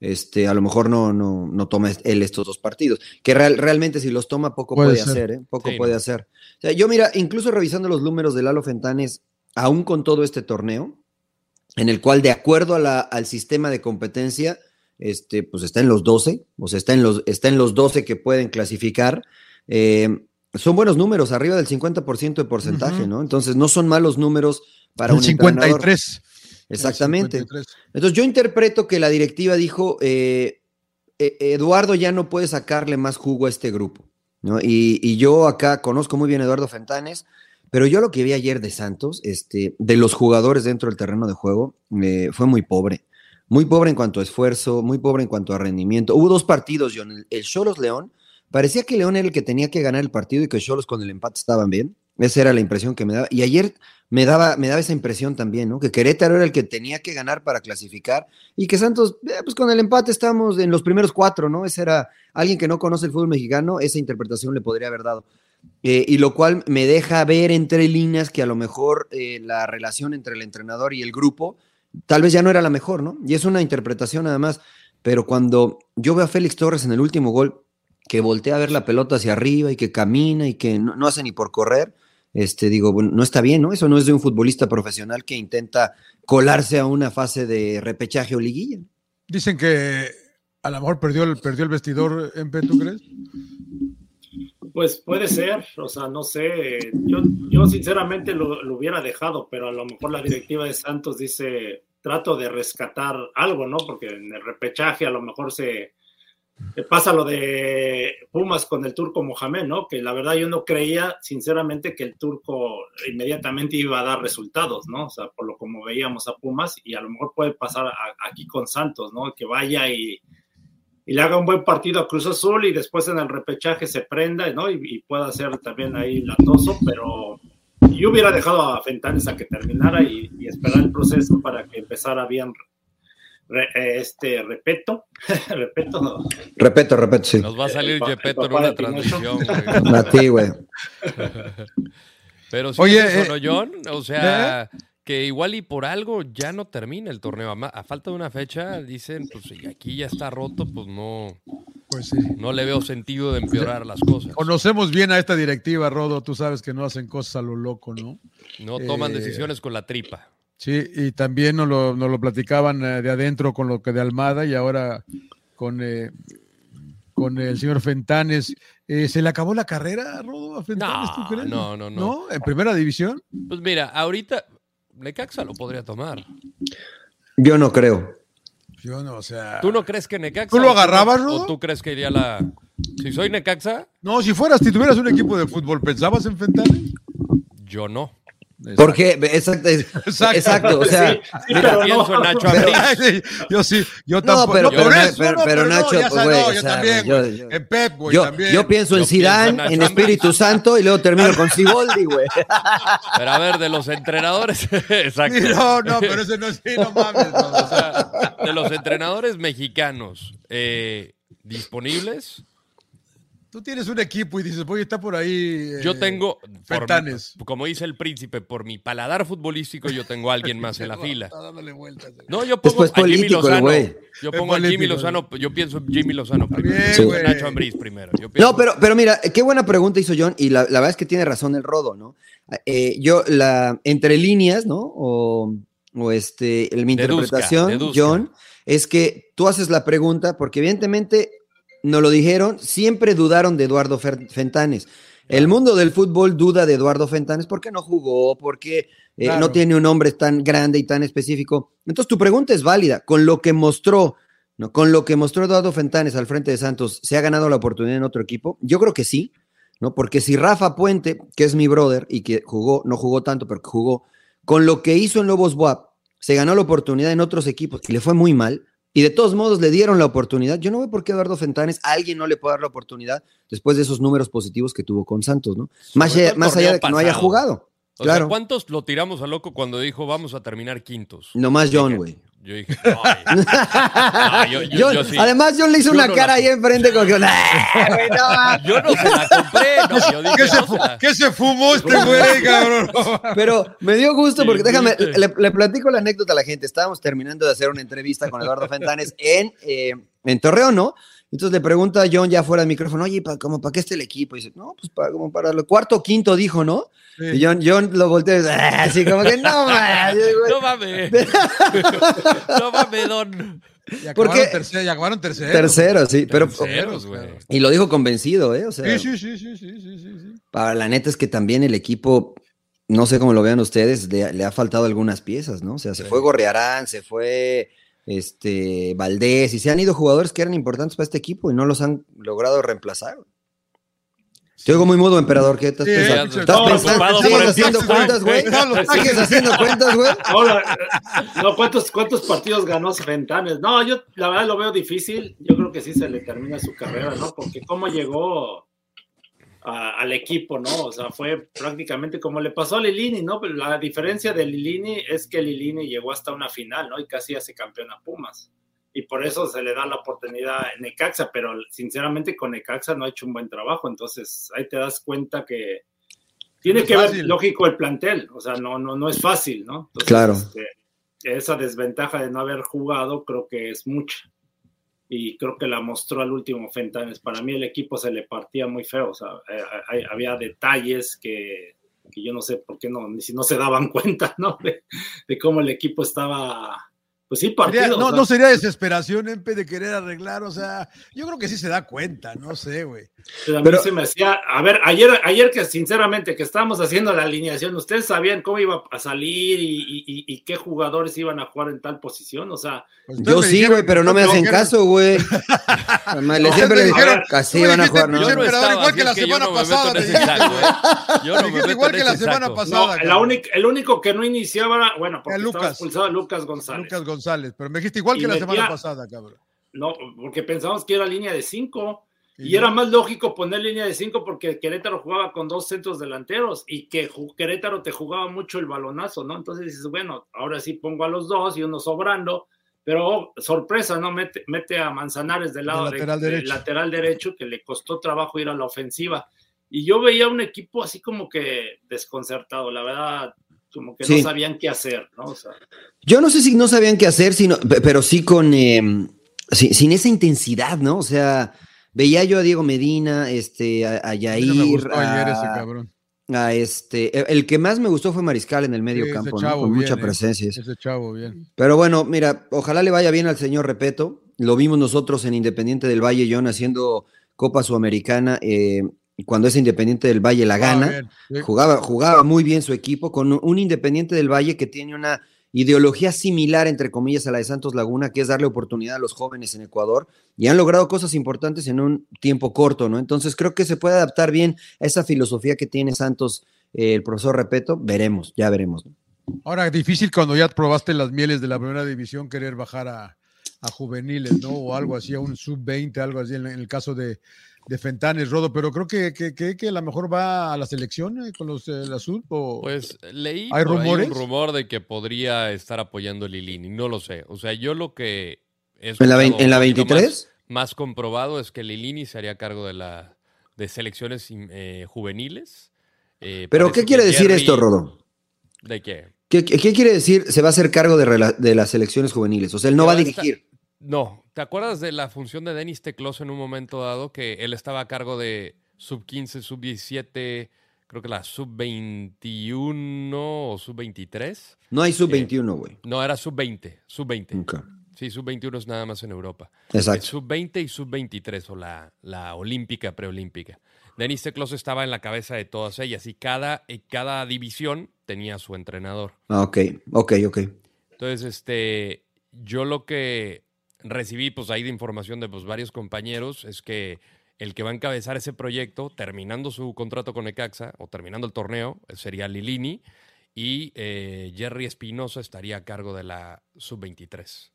este, a lo mejor no, no, no toma él estos dos partidos. Que real- realmente si los toma, poco Puede hacer, ¿eh? Poco Sí, puede no. hacer. O sea, yo mira, incluso revisando los números de Lalo Fentanes, aún con todo este torneo, en el cual de acuerdo a la- al sistema de competencia, este, pues está en los 12, o sea, está en los, está en los 12 que pueden clasificar. Eh, son buenos números, arriba del 50% de porcentaje. ¿no? Entonces no son malos números para El un entrenador. 53. Exactamente. El 53. Entonces yo interpreto que la directiva dijo, eh, eh, Eduardo ya no puede sacarle más jugo a este grupo. ¿no? Y, y yo acá conozco muy bien a Eduardo Fentanes, pero yo lo que vi ayer de Santos, este, de los jugadores dentro del terreno de juego, eh, fue muy pobre. Muy pobre en cuanto a esfuerzo, muy pobre en cuanto a rendimiento. Hubo dos partidos, John. El- El Cholos León, parecía que León era el que tenía que ganar el partido y que Cholos con el empate estaban bien. Esa era la impresión que me daba. Y ayer me daba, me daba esa impresión también, ¿no? Que Querétaro era el que tenía que ganar para clasificar y que Santos, eh, pues con el empate estamos en los primeros cuatro, ¿no? Ese era alguien que no conoce el fútbol mexicano, esa interpretación le podría haber dado. Eh, y lo cual me deja ver entre líneas que a lo mejor eh, la relación entre el entrenador y el grupo tal vez ya no era la mejor, ¿no? Y es una interpretación además, pero cuando yo veo a Félix Torres en el último gol, que voltea a ver la pelota hacia arriba y que camina y que no, no hace ni por correr, este, digo, bueno, no está bien, ¿no? Eso no es de un futbolista profesional que intenta colarse a una fase de repechaje o liguilla. Dicen que a lo mejor perdió el, perdió el vestidor, Empe, ¿tú crees? Pues puede ser, o sea, no sé. Yo, yo sinceramente lo, lo hubiera dejado, pero a lo mejor la directiva de Santos dice, trato de rescatar algo, ¿no? Porque en el repechaje a lo mejor se pasa lo de Pumas con el turco Mohamed, ¿no? Que la verdad yo no creía, sinceramente, que el turco inmediatamente iba a dar resultados, ¿no? O sea, por lo como veíamos a Pumas, y a lo mejor puede pasar aquí con Santos, ¿no? Que vaya y, y le haga un buen partido a Cruz Azul y después en el repechaje se prenda, ¿no? Y, y pueda ser también ahí latoso, pero yo hubiera dejado a Fentanes a que terminara y, y esperar el proceso para que empezara bien re- eh, este repeto, repeto, no, Repeto, repeto, sí. Nos va a salir el en una transmisión, güey. A ti, güey. Pero sí, Oye, es eso, eh, ¿no, John? O sea, que igual y por algo ya no termina el torneo. A, falta de una fecha, dicen, pues si aquí ya está roto, pues no, Pues sí. no le veo sentido de empeorar las cosas. Conocemos bien a esta directiva, Rodo. Tú sabes que no hacen cosas a lo loco, ¿no? No toman eh, decisiones con la tripa. Sí, y también nos lo, nos lo platicaban eh, de adentro con lo que de Almada y ahora con, eh, con el señor Fentanes. Eh, ¿Se le acabó la carrera, Rodo, a Fentanes, No, tú crees? no, no, no. ¿En primera división? Pues mira, ahorita Necaxa lo podría tomar. Yo no creo. Yo no, o sea... ¿Tú no crees que Necaxa? ¿Tú lo o no- agarrabas, ¿O Rodo? tú crees que iría la... Si soy Necaxa, No, si fueras, si tuvieras un equipo de fútbol, ¿pensabas en Fentanes? yo no. Porque, exacto, Exacto. exacto, o sea, Sí, sí, pero Pienso en no. Nacho Pero- Ambriz. Yo sí, yo No, tampoco. pero- por pero- eso, pero- no, pero no, Nacho, pues, güey, no, o yo sea, también, yo- En Pep, güey, yo, también. yo pienso en Yo pienso en Zidane, en. Espíritu Santo y luego termino con Siboldi, güey. Pero a ver, de los entrenadores, exacto. No, no, pero ese no es, sí, no mames. no, o sea, de los entrenadores mexicanos eh, disponibles, tú tienes un equipo y dices, voy, está por ahí. yo eh, tengo, por como dice el príncipe, por mi paladar futbolístico, yo tengo a alguien más en la fila. Está dándole vueltas. eh. No, yo pongo Después a Jimmy político Lozano. Yo pongo a Jimmy político, Lozano, yo pienso en Jimmy Lozano primero. bien, Nacho Ambriz primero. Yo pienso- No, pero, pero mira, qué buena pregunta hizo John y la, la verdad es que tiene razón el Rodo, ¿no? Eh, yo, la, entre líneas, ¿no? O, o este, el- mi Deduzca, interpretación, deduzca. John, es que tú haces la pregunta porque evidentemente nos lo dijeron, siempre dudaron de Eduardo Fentanes. El mundo del fútbol duda de Eduardo Fentanes porque no jugó, porque eh, Claro. no tiene un nombre tan grande y tan específico. Entonces tu pregunta es válida. Con lo que mostró, ¿no? Con lo que mostró Eduardo Fentanes al frente de Santos, ¿se ha ganado la oportunidad en otro equipo? Yo creo que sí, ¿no? Porque si Rafa Puente, que es mi brother y que jugó, no jugó tanto, pero que jugó, con lo que hizo en Lobos Buap, se ganó la oportunidad en otros equipos y le fue muy mal, y de todos modos le dieron la oportunidad. Yo no veo por qué Eduardo Fentanes, a alguien no le puede dar la oportunidad después de esos números positivos que tuvo con Santos, ¿no? Más, allá, más allá de que no haya jugado. O sea, claro. ¿cuántos lo tiramos a loco cuando dijo vamos a terminar quintos? Nomás John, güey. Yo dije, "Ay". No, yo, yo- John- yo sí. Además, John le hizo Yo una no cara la- ahí enfrente con que, "Nah, no". Yo no se la compré, no, yo dije, ¿Qué se, no fu- se la- qué se fumó este güey, cabrón? Pero me dio gusto Sí, porque déjame, le platico la anécdota a la gente. Estábamos terminando de hacer una entrevista con Eduardo Fentanes en, eh, en Torreón, ¿no? Entonces le pregunta a John ya fuera del micrófono, oye, ¿para, como, ¿para qué está el equipo? Y dice, no, pues para, como para lo cuarto o quinto, dijo, ¿no? Sí. Y John, John lo volteó y dice, "Ah", así como que no, man", güey. No mames. No mames, don. Y acabaron Porque- tercero, y acabaron tercero. Tercero, sí, pero... Terceros, güey. Y lo dijo convencido, ¿eh? O sea, Sí, sí, sí, sí, sí, sí, sí, para la neta es que también el equipo, no sé cómo lo vean ustedes, le, le ha faltado algunas piezas, ¿no? O sea, se Sí. fue Gorriarán, se fue este Valdés, y se han ido jugadores que eran importantes para este equipo y no los han logrado reemplazar. Te oigo muy mudo, emperador. ¿Qué estás Sí, pensando? ya, ¿Estás no, pensando? preocupado ¿Sigues haciendo cuentas, güey? No, lo- ¿Sigues haciendo cuentas, güey? No, ¿cuántos, ¿cuántos partidos ganó Fentanes? No, yo la verdad lo veo difícil. Yo creo que sí se le termina su carrera, ¿no? Porque cómo llegó a- al equipo, ¿no? O sea, fue prácticamente como le pasó a Lilini, ¿no? Pero la diferencia de Lilini es que Lilini llegó hasta una final, ¿no? Y casi hace campeón a Pumas. Y por eso se le da la oportunidad en Necaxa, pero sinceramente con Necaxa no ha hecho un buen trabajo. Entonces ahí te das cuenta que tiene No que ver, fácil. lógico, el plantel. O sea, no, no, no es fácil, ¿no? Entonces, Claro. este, esa desventaja de no haber jugado creo que es mucha. Y creo que la mostró al último Fentanes. Para mí el equipo se le partía muy feo. O sea, eh, hay- había detalles que, que yo no sé por qué no, ni si no se daban cuenta, ¿no? De, de cómo el equipo estaba, pues sí, partido. Sería- no, o sea, no sería desesperación, Empe, de querer arreglar, o sea, yo creo que sí se da cuenta, no sé, güey. Pero a mí Pero- se me hacía, a ver, ayer, ayer que sinceramente que estábamos haciendo la alineación, ¿ustedes sabían cómo iba a salir y, y- y- y qué jugadores iban a jugar en tal posición? O sea, Pues Yo sí, güey, pero no me hacen caso, güey. No, siempre le dijeron- me van a jugar, ¿no? yo no estaba, igual que la es que yo semana pasada. Yo no igual que la semana pasada. el único que no iniciaba, bueno, porque estaba expulsado Lucas González. Lucas González, pero me dijiste igual Y que la metía- semana pasada, cabrón. No, porque pensamos que era línea de cinco. Y no. era más lógico poner línea de cinco porque Querétaro jugaba con dos centros delanteros y que Querétaro te jugaba mucho el balonazo, ¿no? Entonces dices, bueno, ahora sí pongo a los dos y uno sobrando, pero oh, sorpresa, ¿no? Mete, mete a Manzanares del lado De lateral de derecho. lateral derecho que le costó trabajo ir a la ofensiva. Y yo veía un equipo así como que desconcertado, la verdad, como que Sí. no sabían qué hacer, ¿no? O sea, Yo no sé si no sabían qué hacer, sino, pe- pero sí con eh, sin, sin esa intensidad, ¿no? O sea, veía yo a Diego Medina, este, a, a A Yair, no me gustó ayer ese a, cabrón. a este, el- el que más me gustó fue Mariscal en el medio Sí, campo, con bien, mucha presencia. Ese chavo, bien. Pero bueno, mira, ojalá le vaya bien al señor Repeto. Lo vimos nosotros en Independiente del Valle, John, haciendo Copa Sudamericana. eh, cuando es Independiente del Valle la Ah, gana. bien, sí. Jugaba, jugaba muy bien su equipo con un Independiente del Valle que tiene una ideología similar, entre comillas, a la de Santos Laguna, que es darle oportunidad a los jóvenes en Ecuador y han logrado cosas importantes en un tiempo corto, ¿no? Entonces creo que se puede adaptar bien a esa filosofía que tiene Santos eh, el profesor Repeto, veremos, ya veremos. Ahora, difícil cuando ya probaste las mieles de la primera división querer bajar a, a juveniles, ¿no? O algo así, a un sub-20, algo así, en, en el caso de, de Fentanes, Rodo, pero creo que, que, que, que a lo mejor va a la selección eh, con los del azul. O... Pues leí ¿Hay rumores? un rumor de que podría estar apoyando a Lilini, no lo sé. O sea, yo lo que he ¿En la, en la un poquito 23? Más, más comprobado es que Lilini se haría cargo de la de selecciones eh, juveniles. Eh, ¿Pero qué quiere decir Jerry- esto, Rodo? ¿De qué? ¿Qué, qué- quiere decir se va a hacer cargo de, de las selecciones juveniles? O sea, él no va a estar- dirigir. No, ¿te acuerdas de la función de Denis Teclos en un momento dado? Que él estaba a cargo de sub 15, sub 17, creo que la sub 21 o sub 23. No hay sub-21, güey. No, era sub 20, sub 20. Ok. Sí, sub 21 es nada más en Europa. Eh, Exacto. Sub 20 y sub 23 o la, la olímpica, preolímpica. Denis Teclos estaba en la cabeza de todas ellas y cada, y cada división tenía su entrenador. Ah, ok, ok, ok. Entonces, este, yo lo que recibí, pues ahí de información de pues, varios compañeros, es que el que va a encabezar ese proyecto, terminando su contrato con Ecaxa o terminando el torneo, eh, sería Lilini y eh, Jerry Espinosa estaría a cargo de la sub-23.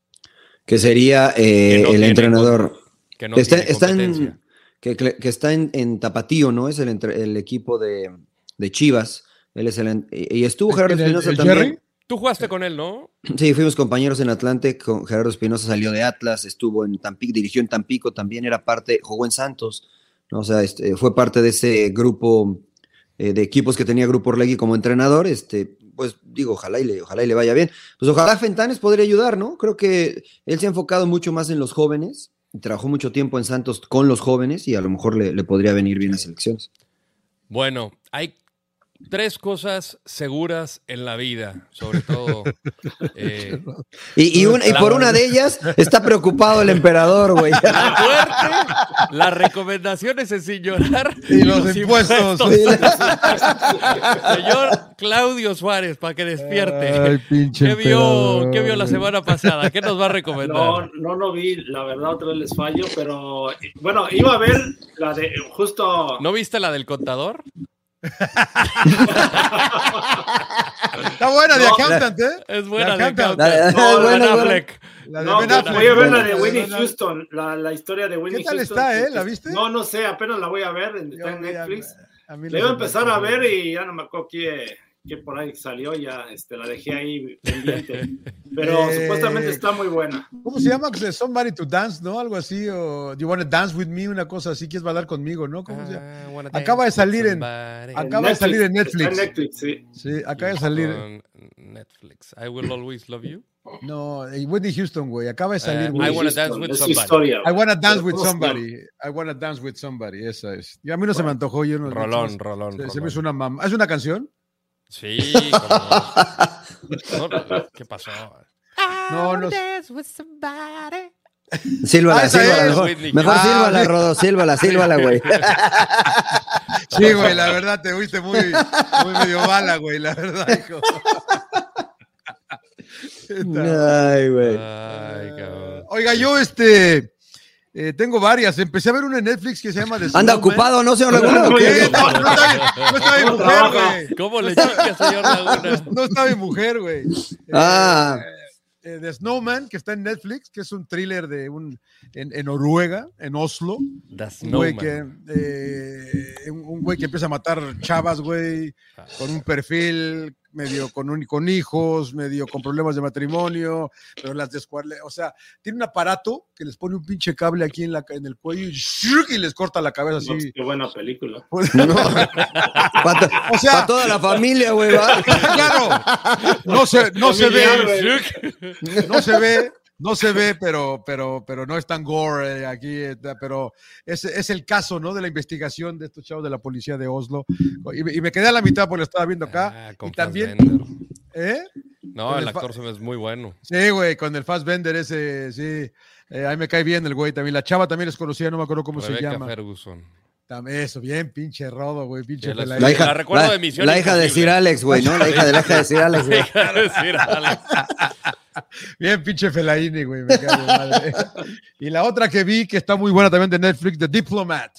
Que sería eh, Que no el tiene entrenador. Que no está, tiene está en, que, que- está en, en Tapatío, ¿no? Es el, entre- el equipo de, de Chivas. Él es el, y estuvo Gerardo ¿El- el- Espinosa también. Jerry? Tú jugaste con él, ¿no? Sí, fuimos compañeros en Atlante. Con Gerardo Espinosa salió de Atlas, estuvo en Tampico, dirigió en Tampico, también era parte, jugó en Santos. ¿no? O sea, este, fue parte de ese grupo eh, de equipos que tenía Grupo Orlegui como entrenador. Este, pues digo, ojalá y, le, ojalá y le vaya bien. Pues ojalá Fentanes podría ayudar, ¿no? Creo que él se ha enfocado mucho más en los jóvenes. y Trabajó mucho tiempo en Santos con los jóvenes y a lo mejor le, le podría venir bien a selecciones. Bueno, hay tres cosas seguras en la vida, sobre todo. eh, Y, y una- y por una de ellas está preocupado el emperador, güey. la muerte, las recomendaciones es sin llorar Y los impuestos. Señor Claudio Suárez, para que despierte. Ay, pinche ¿Qué vio. ¿Qué vio la semana pasada? ¿Qué nos va a No, recomendar? no lo vi, la verdad, otra vez les fallo, pero bueno, iba a ver la de justo. ¿No viste la del contador? Está buena de No, Accountant, ¿eh? Es buena de Accountant. La- No, buena, Ben. Affleck. La de No, Ben Affleck. voy a ver la de Winnie. Houston, la, la historia de Winnie ¿Qué tal Houston. está, eh? ¿La viste? No, no sé, apenas la voy a ver, está en Netflix. a mí La iba a empezar a ver y ya no me acuerdo qué, qué por ahí salió, ya este, la dejé ahí pendiente. Pero Eh, supuestamente está muy buena. ¿Cómo se llama? Somebody to dance, ¿no? Algo así, o Do you want to dance with me? Una cosa así, ¿quieres bailar conmigo, no? ¿Cómo se llama? I wanna Acaba de salir en-. Acaba de salir en Netflix. Netflix, sí. Sí, acaba de salir. Netflix. I will always love you. No, Whitney Houston, güey. Acaba de salir, güey. I wanna Houston, dance with somebody. historia. I wanna dance with ¿cómo se somebody. I wanna dance with somebody. Esa es. Y a mí no se me antojó. Yo no, Rolón, se- rolón, Se, se rolón. me hizo una mamá. ¿Es una canción? Sí, como- no, ¿Qué pasó? No, no. Sílvala, Ah, sílvala. es, Mejor, Whitney. mejor Ah, sílvala, sí. Rodo, sílvala, sílvala, güey. Sí, güey, la verdad te fuiste muy, muy medio mala, güey, la verdad, hijo. Ay, güey. Ay, cabrón. Oiga, yo este eh, tengo varias. Empecé a ver una en Netflix que se llama The ¿Anda Snowman. ocupado, no, señor Laguna? no, no está ¿Cómo mujer, güey. ¿Cómo le choca, señor Laguna? No está bien mujer, güey. Ah. Eh, The Snowman, que está en Netflix, que es un thriller de un en, en Noruega, en Oslo. The Un güey, Snowman. que, eh, un un güey que empieza a matar chavas, güey, con un perfil medio con, un, con hijos, medio con problemas de matrimonio, pero las descuarle, o sea, tiene un aparato que les pone un pinche cable aquí en, la, en el cuello y, les corta la cabeza No, así. qué buena película. No. Para to- O sea- pa' toda la familia, güey, claro, no se, no se ve, no se ve, no se ve, pero, pero, pero no es tan gore eh, aquí, eh, pero es, es el caso, ¿no? De la investigación de estos chavos de la policía de Oslo. Y, me- y me quedé a la mitad porque lo estaba viendo acá. Ah, con y también. ¿eh? No, el actor se ve muy bueno. Sí, güey, con el Fassbender ese, sí. Eh, ahí me cae bien el güey también. La chava también es conocida, no me acuerdo cómo se llama. Ferguson. Eso, bien, pinche rodo, güey, pinche la-. La hija, La recuerdo la- de Misión la hija de. Sir Alex, güey, ¿no? La hija de la hija de Sir Alex, güey. Quiero decir, Alex. Bien, pinche Felaini, güey, me de madre. y la otra que vi, que está muy buena también de Netflix, The Diplomat.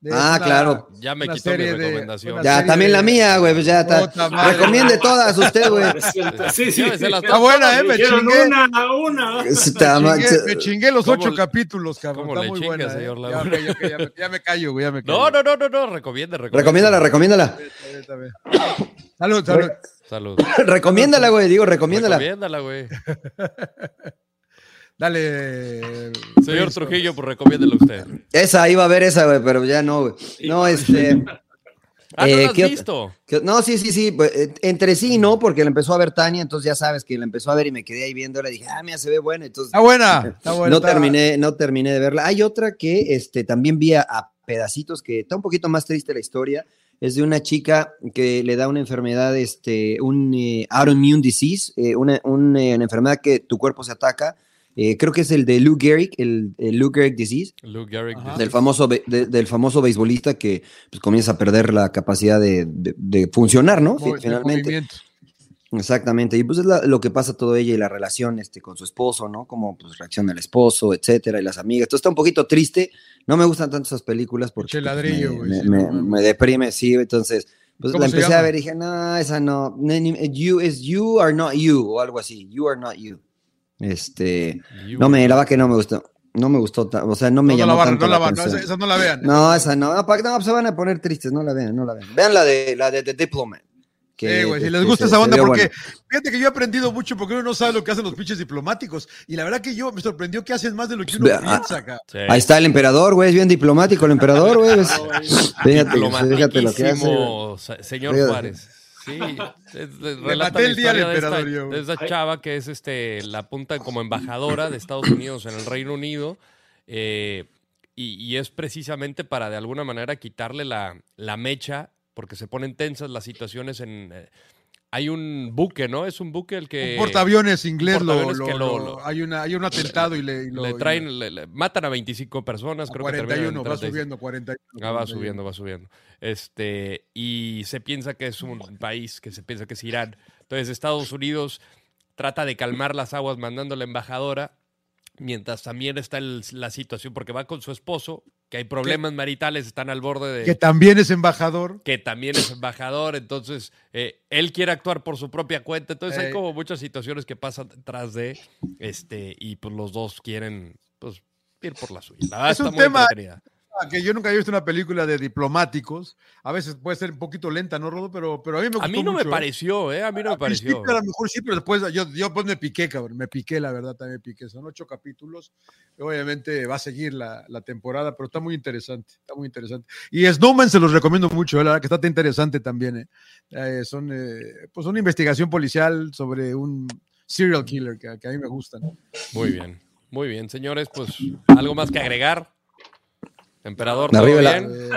De Ah, una- claro. Ya me una quitó mi serie de- recomendación. una Ya, también de- la mía, güey, pues ya está. Recomiende todas usted, güey. Sí, sí. Está buena, eh, me chingué. una, una. Está Me chingué, me chingué los ¿Cómo ocho le- capítulos, cabrón. cómo Está le muy buena. señor eh. Laguna? Ya, ya, me, ya me callo, güey. Ya me callo. No, no, no, no, no, recomiende, recomiende. Recomiéndala, recomiéndala. Bien. Salud, salud. Salud. Recomiéndala, güey, digo, recomiéndala. Recomiéndala, güey. Dale. Señor. Trujillo, pues recomiéndela usted. Esa, iba a ver esa, güey, pero ya no, güey. No, este. Ah, ¿no Eh, la has ¿qué ot- visto? que- No, sí, sí, sí. pues, eh, entre sí y no, porque la empezó a ver Tania, entonces ya sabes que la empezó a ver y me quedé ahí viéndola. Dije, ah, mira, se ve buena. Entonces, Está buena. Está buena. no está- terminé, no terminé de verla. Hay otra que este, también vi a, a pedacitos que está un poquito más triste la historia. Es de una chica que le da una enfermedad, este, un eh, autoimmune disease, eh, una, un, eh, una enfermedad que tu cuerpo se ataca. Eh, creo que es el de Lou Gehrig, el, el Lou Gehrig disease, Luke Gehrig. Ajá. del famoso, be- de- del famoso beisbolista que pues, comienza a perder la capacidad de, de- de funcionar, ¿no? Mo- Finalmente. Exactamente, y pues es la- lo que pasa todo ella y la relación este, con su esposo, ¿no? Como pues reacciona el esposo, etcétera, y las amigas. Entonces está un poquito triste. No me gustan tanto esas películas porque pues, ladrillo, me, güey, me- sí, me- no mames. me deprime, sí. Entonces, pues ¿Cómo la empecé llama? a ver y dije, no, esa no. You is you are not you, o algo así. You are not you. Este, no me, la verdad que no me gustó. No me gustó, o sea, no me No, llamó la van, tanto no la la van, no, atención. esa, esa no la vean. No, esa no, no, pa- no, se van a poner tristes, no la vean, no la vean. Vean la de la de The Diplomat. que, Sí, güey, si este, les gusta se- esa onda, vio porque fíjate que yo he aprendido mucho porque uno no sabe lo que hacen los pinches diplomáticos. Y la verdad que yo me sorprendió que hacen más de lo que uno Vea, piensa acá. Sí. Ahí está el emperador, güey, es bien diplomático el emperador, güey. Fíjate, fíjate lo que hace. señor. Juárez. Sí, el día de emperador esta, yo, güey. de esta chava que es este, la apunta como embajadora de Estados Unidos en el Reino Unido eh, y, y es precisamente para de alguna manera quitarle la, la mecha porque se ponen tensas las situaciones en... hay un buque, ¿no? Es un buque el que... Un portaaviones inglés, un lo, portaaviones lo- que lo- hay, una, hay un atentado y le, y lo- le y traen, le- le- matan a 25 personas, a creo que terminan en 41, va 35. subiendo, 41. Ah, va 41. subiendo, va subiendo. Este, y se piensa que es un país, que se piensa que es Irán. Entonces Estados Unidos trata de calmar las aguas mandando a la embajadora, mientras también está el- la situación, porque va con su esposo, que hay problemas maritales, están al borde de... Que también es embajador. que también es embajador, entonces eh, él quiere actuar por su propia cuenta, entonces hay Ey. como muchas situaciones que pasan detrás de, este, y pues los dos quieren, pues, ir por la suya. La Es un tema- Que yo nunca había visto una película de diplomáticos. A veces puede ser un poquito lenta, ¿no, Rodo? Pero, pero a mí me gustó A mí no mucho, me ¿eh? pareció, ¿eh? A mí no me Al principio pareció. a lo mejor sí, pero después yo, yo pues me piqué, cabrón. Me piqué, la verdad, también me piqué. Son ocho capítulos. Obviamente va a seguir la, la temporada, pero está muy interesante. Está muy interesante. Y Snowman se los recomiendo mucho, ¿eh? la verdad que está interesante también. ¿eh? Eh, son eh, pues una investigación policial sobre un serial killer que, que a mí me gustan. Muy bien, muy bien, señores, pues, ¿algo más que agregar? Emperador, ¿todo Arriba la-? Eh,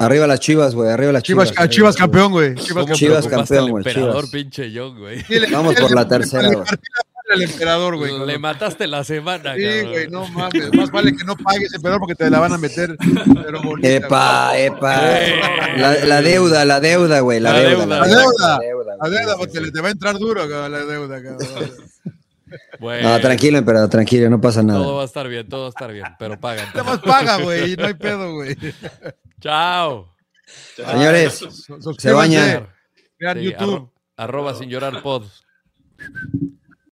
Arriba las chivas, güey, arriba las Chivas, chivas. a Chivas campeón, güey. Chivas ¿Cómo campeón. Chivas campeón, güey, emperador, Chivas. pinche John, güey? Vamos por la tercera, le güey. al emperador, güey. Le mataste la semana, Sí, cabrón. güey, no mames. Más vale que no pagues, emperador, porque te la van a meter. Pero bonita, Epa, güey. epa. La, la deuda, la deuda, güey, la, La deuda. deuda. La deuda. deuda, La deuda, porque le te va a entrar duro, cabrón, la deuda, cabrón. Bueno, No, tranquilo, emperador, tranquilo, no pasa Todo nada. va a estar bien, todo va a estar bien, pero pagan. Nada más paga, güey, y no hay pedo, güey. Chao. Señores, se bañan. Vean Sí, YouTube. arro- arroba sin llorar pod.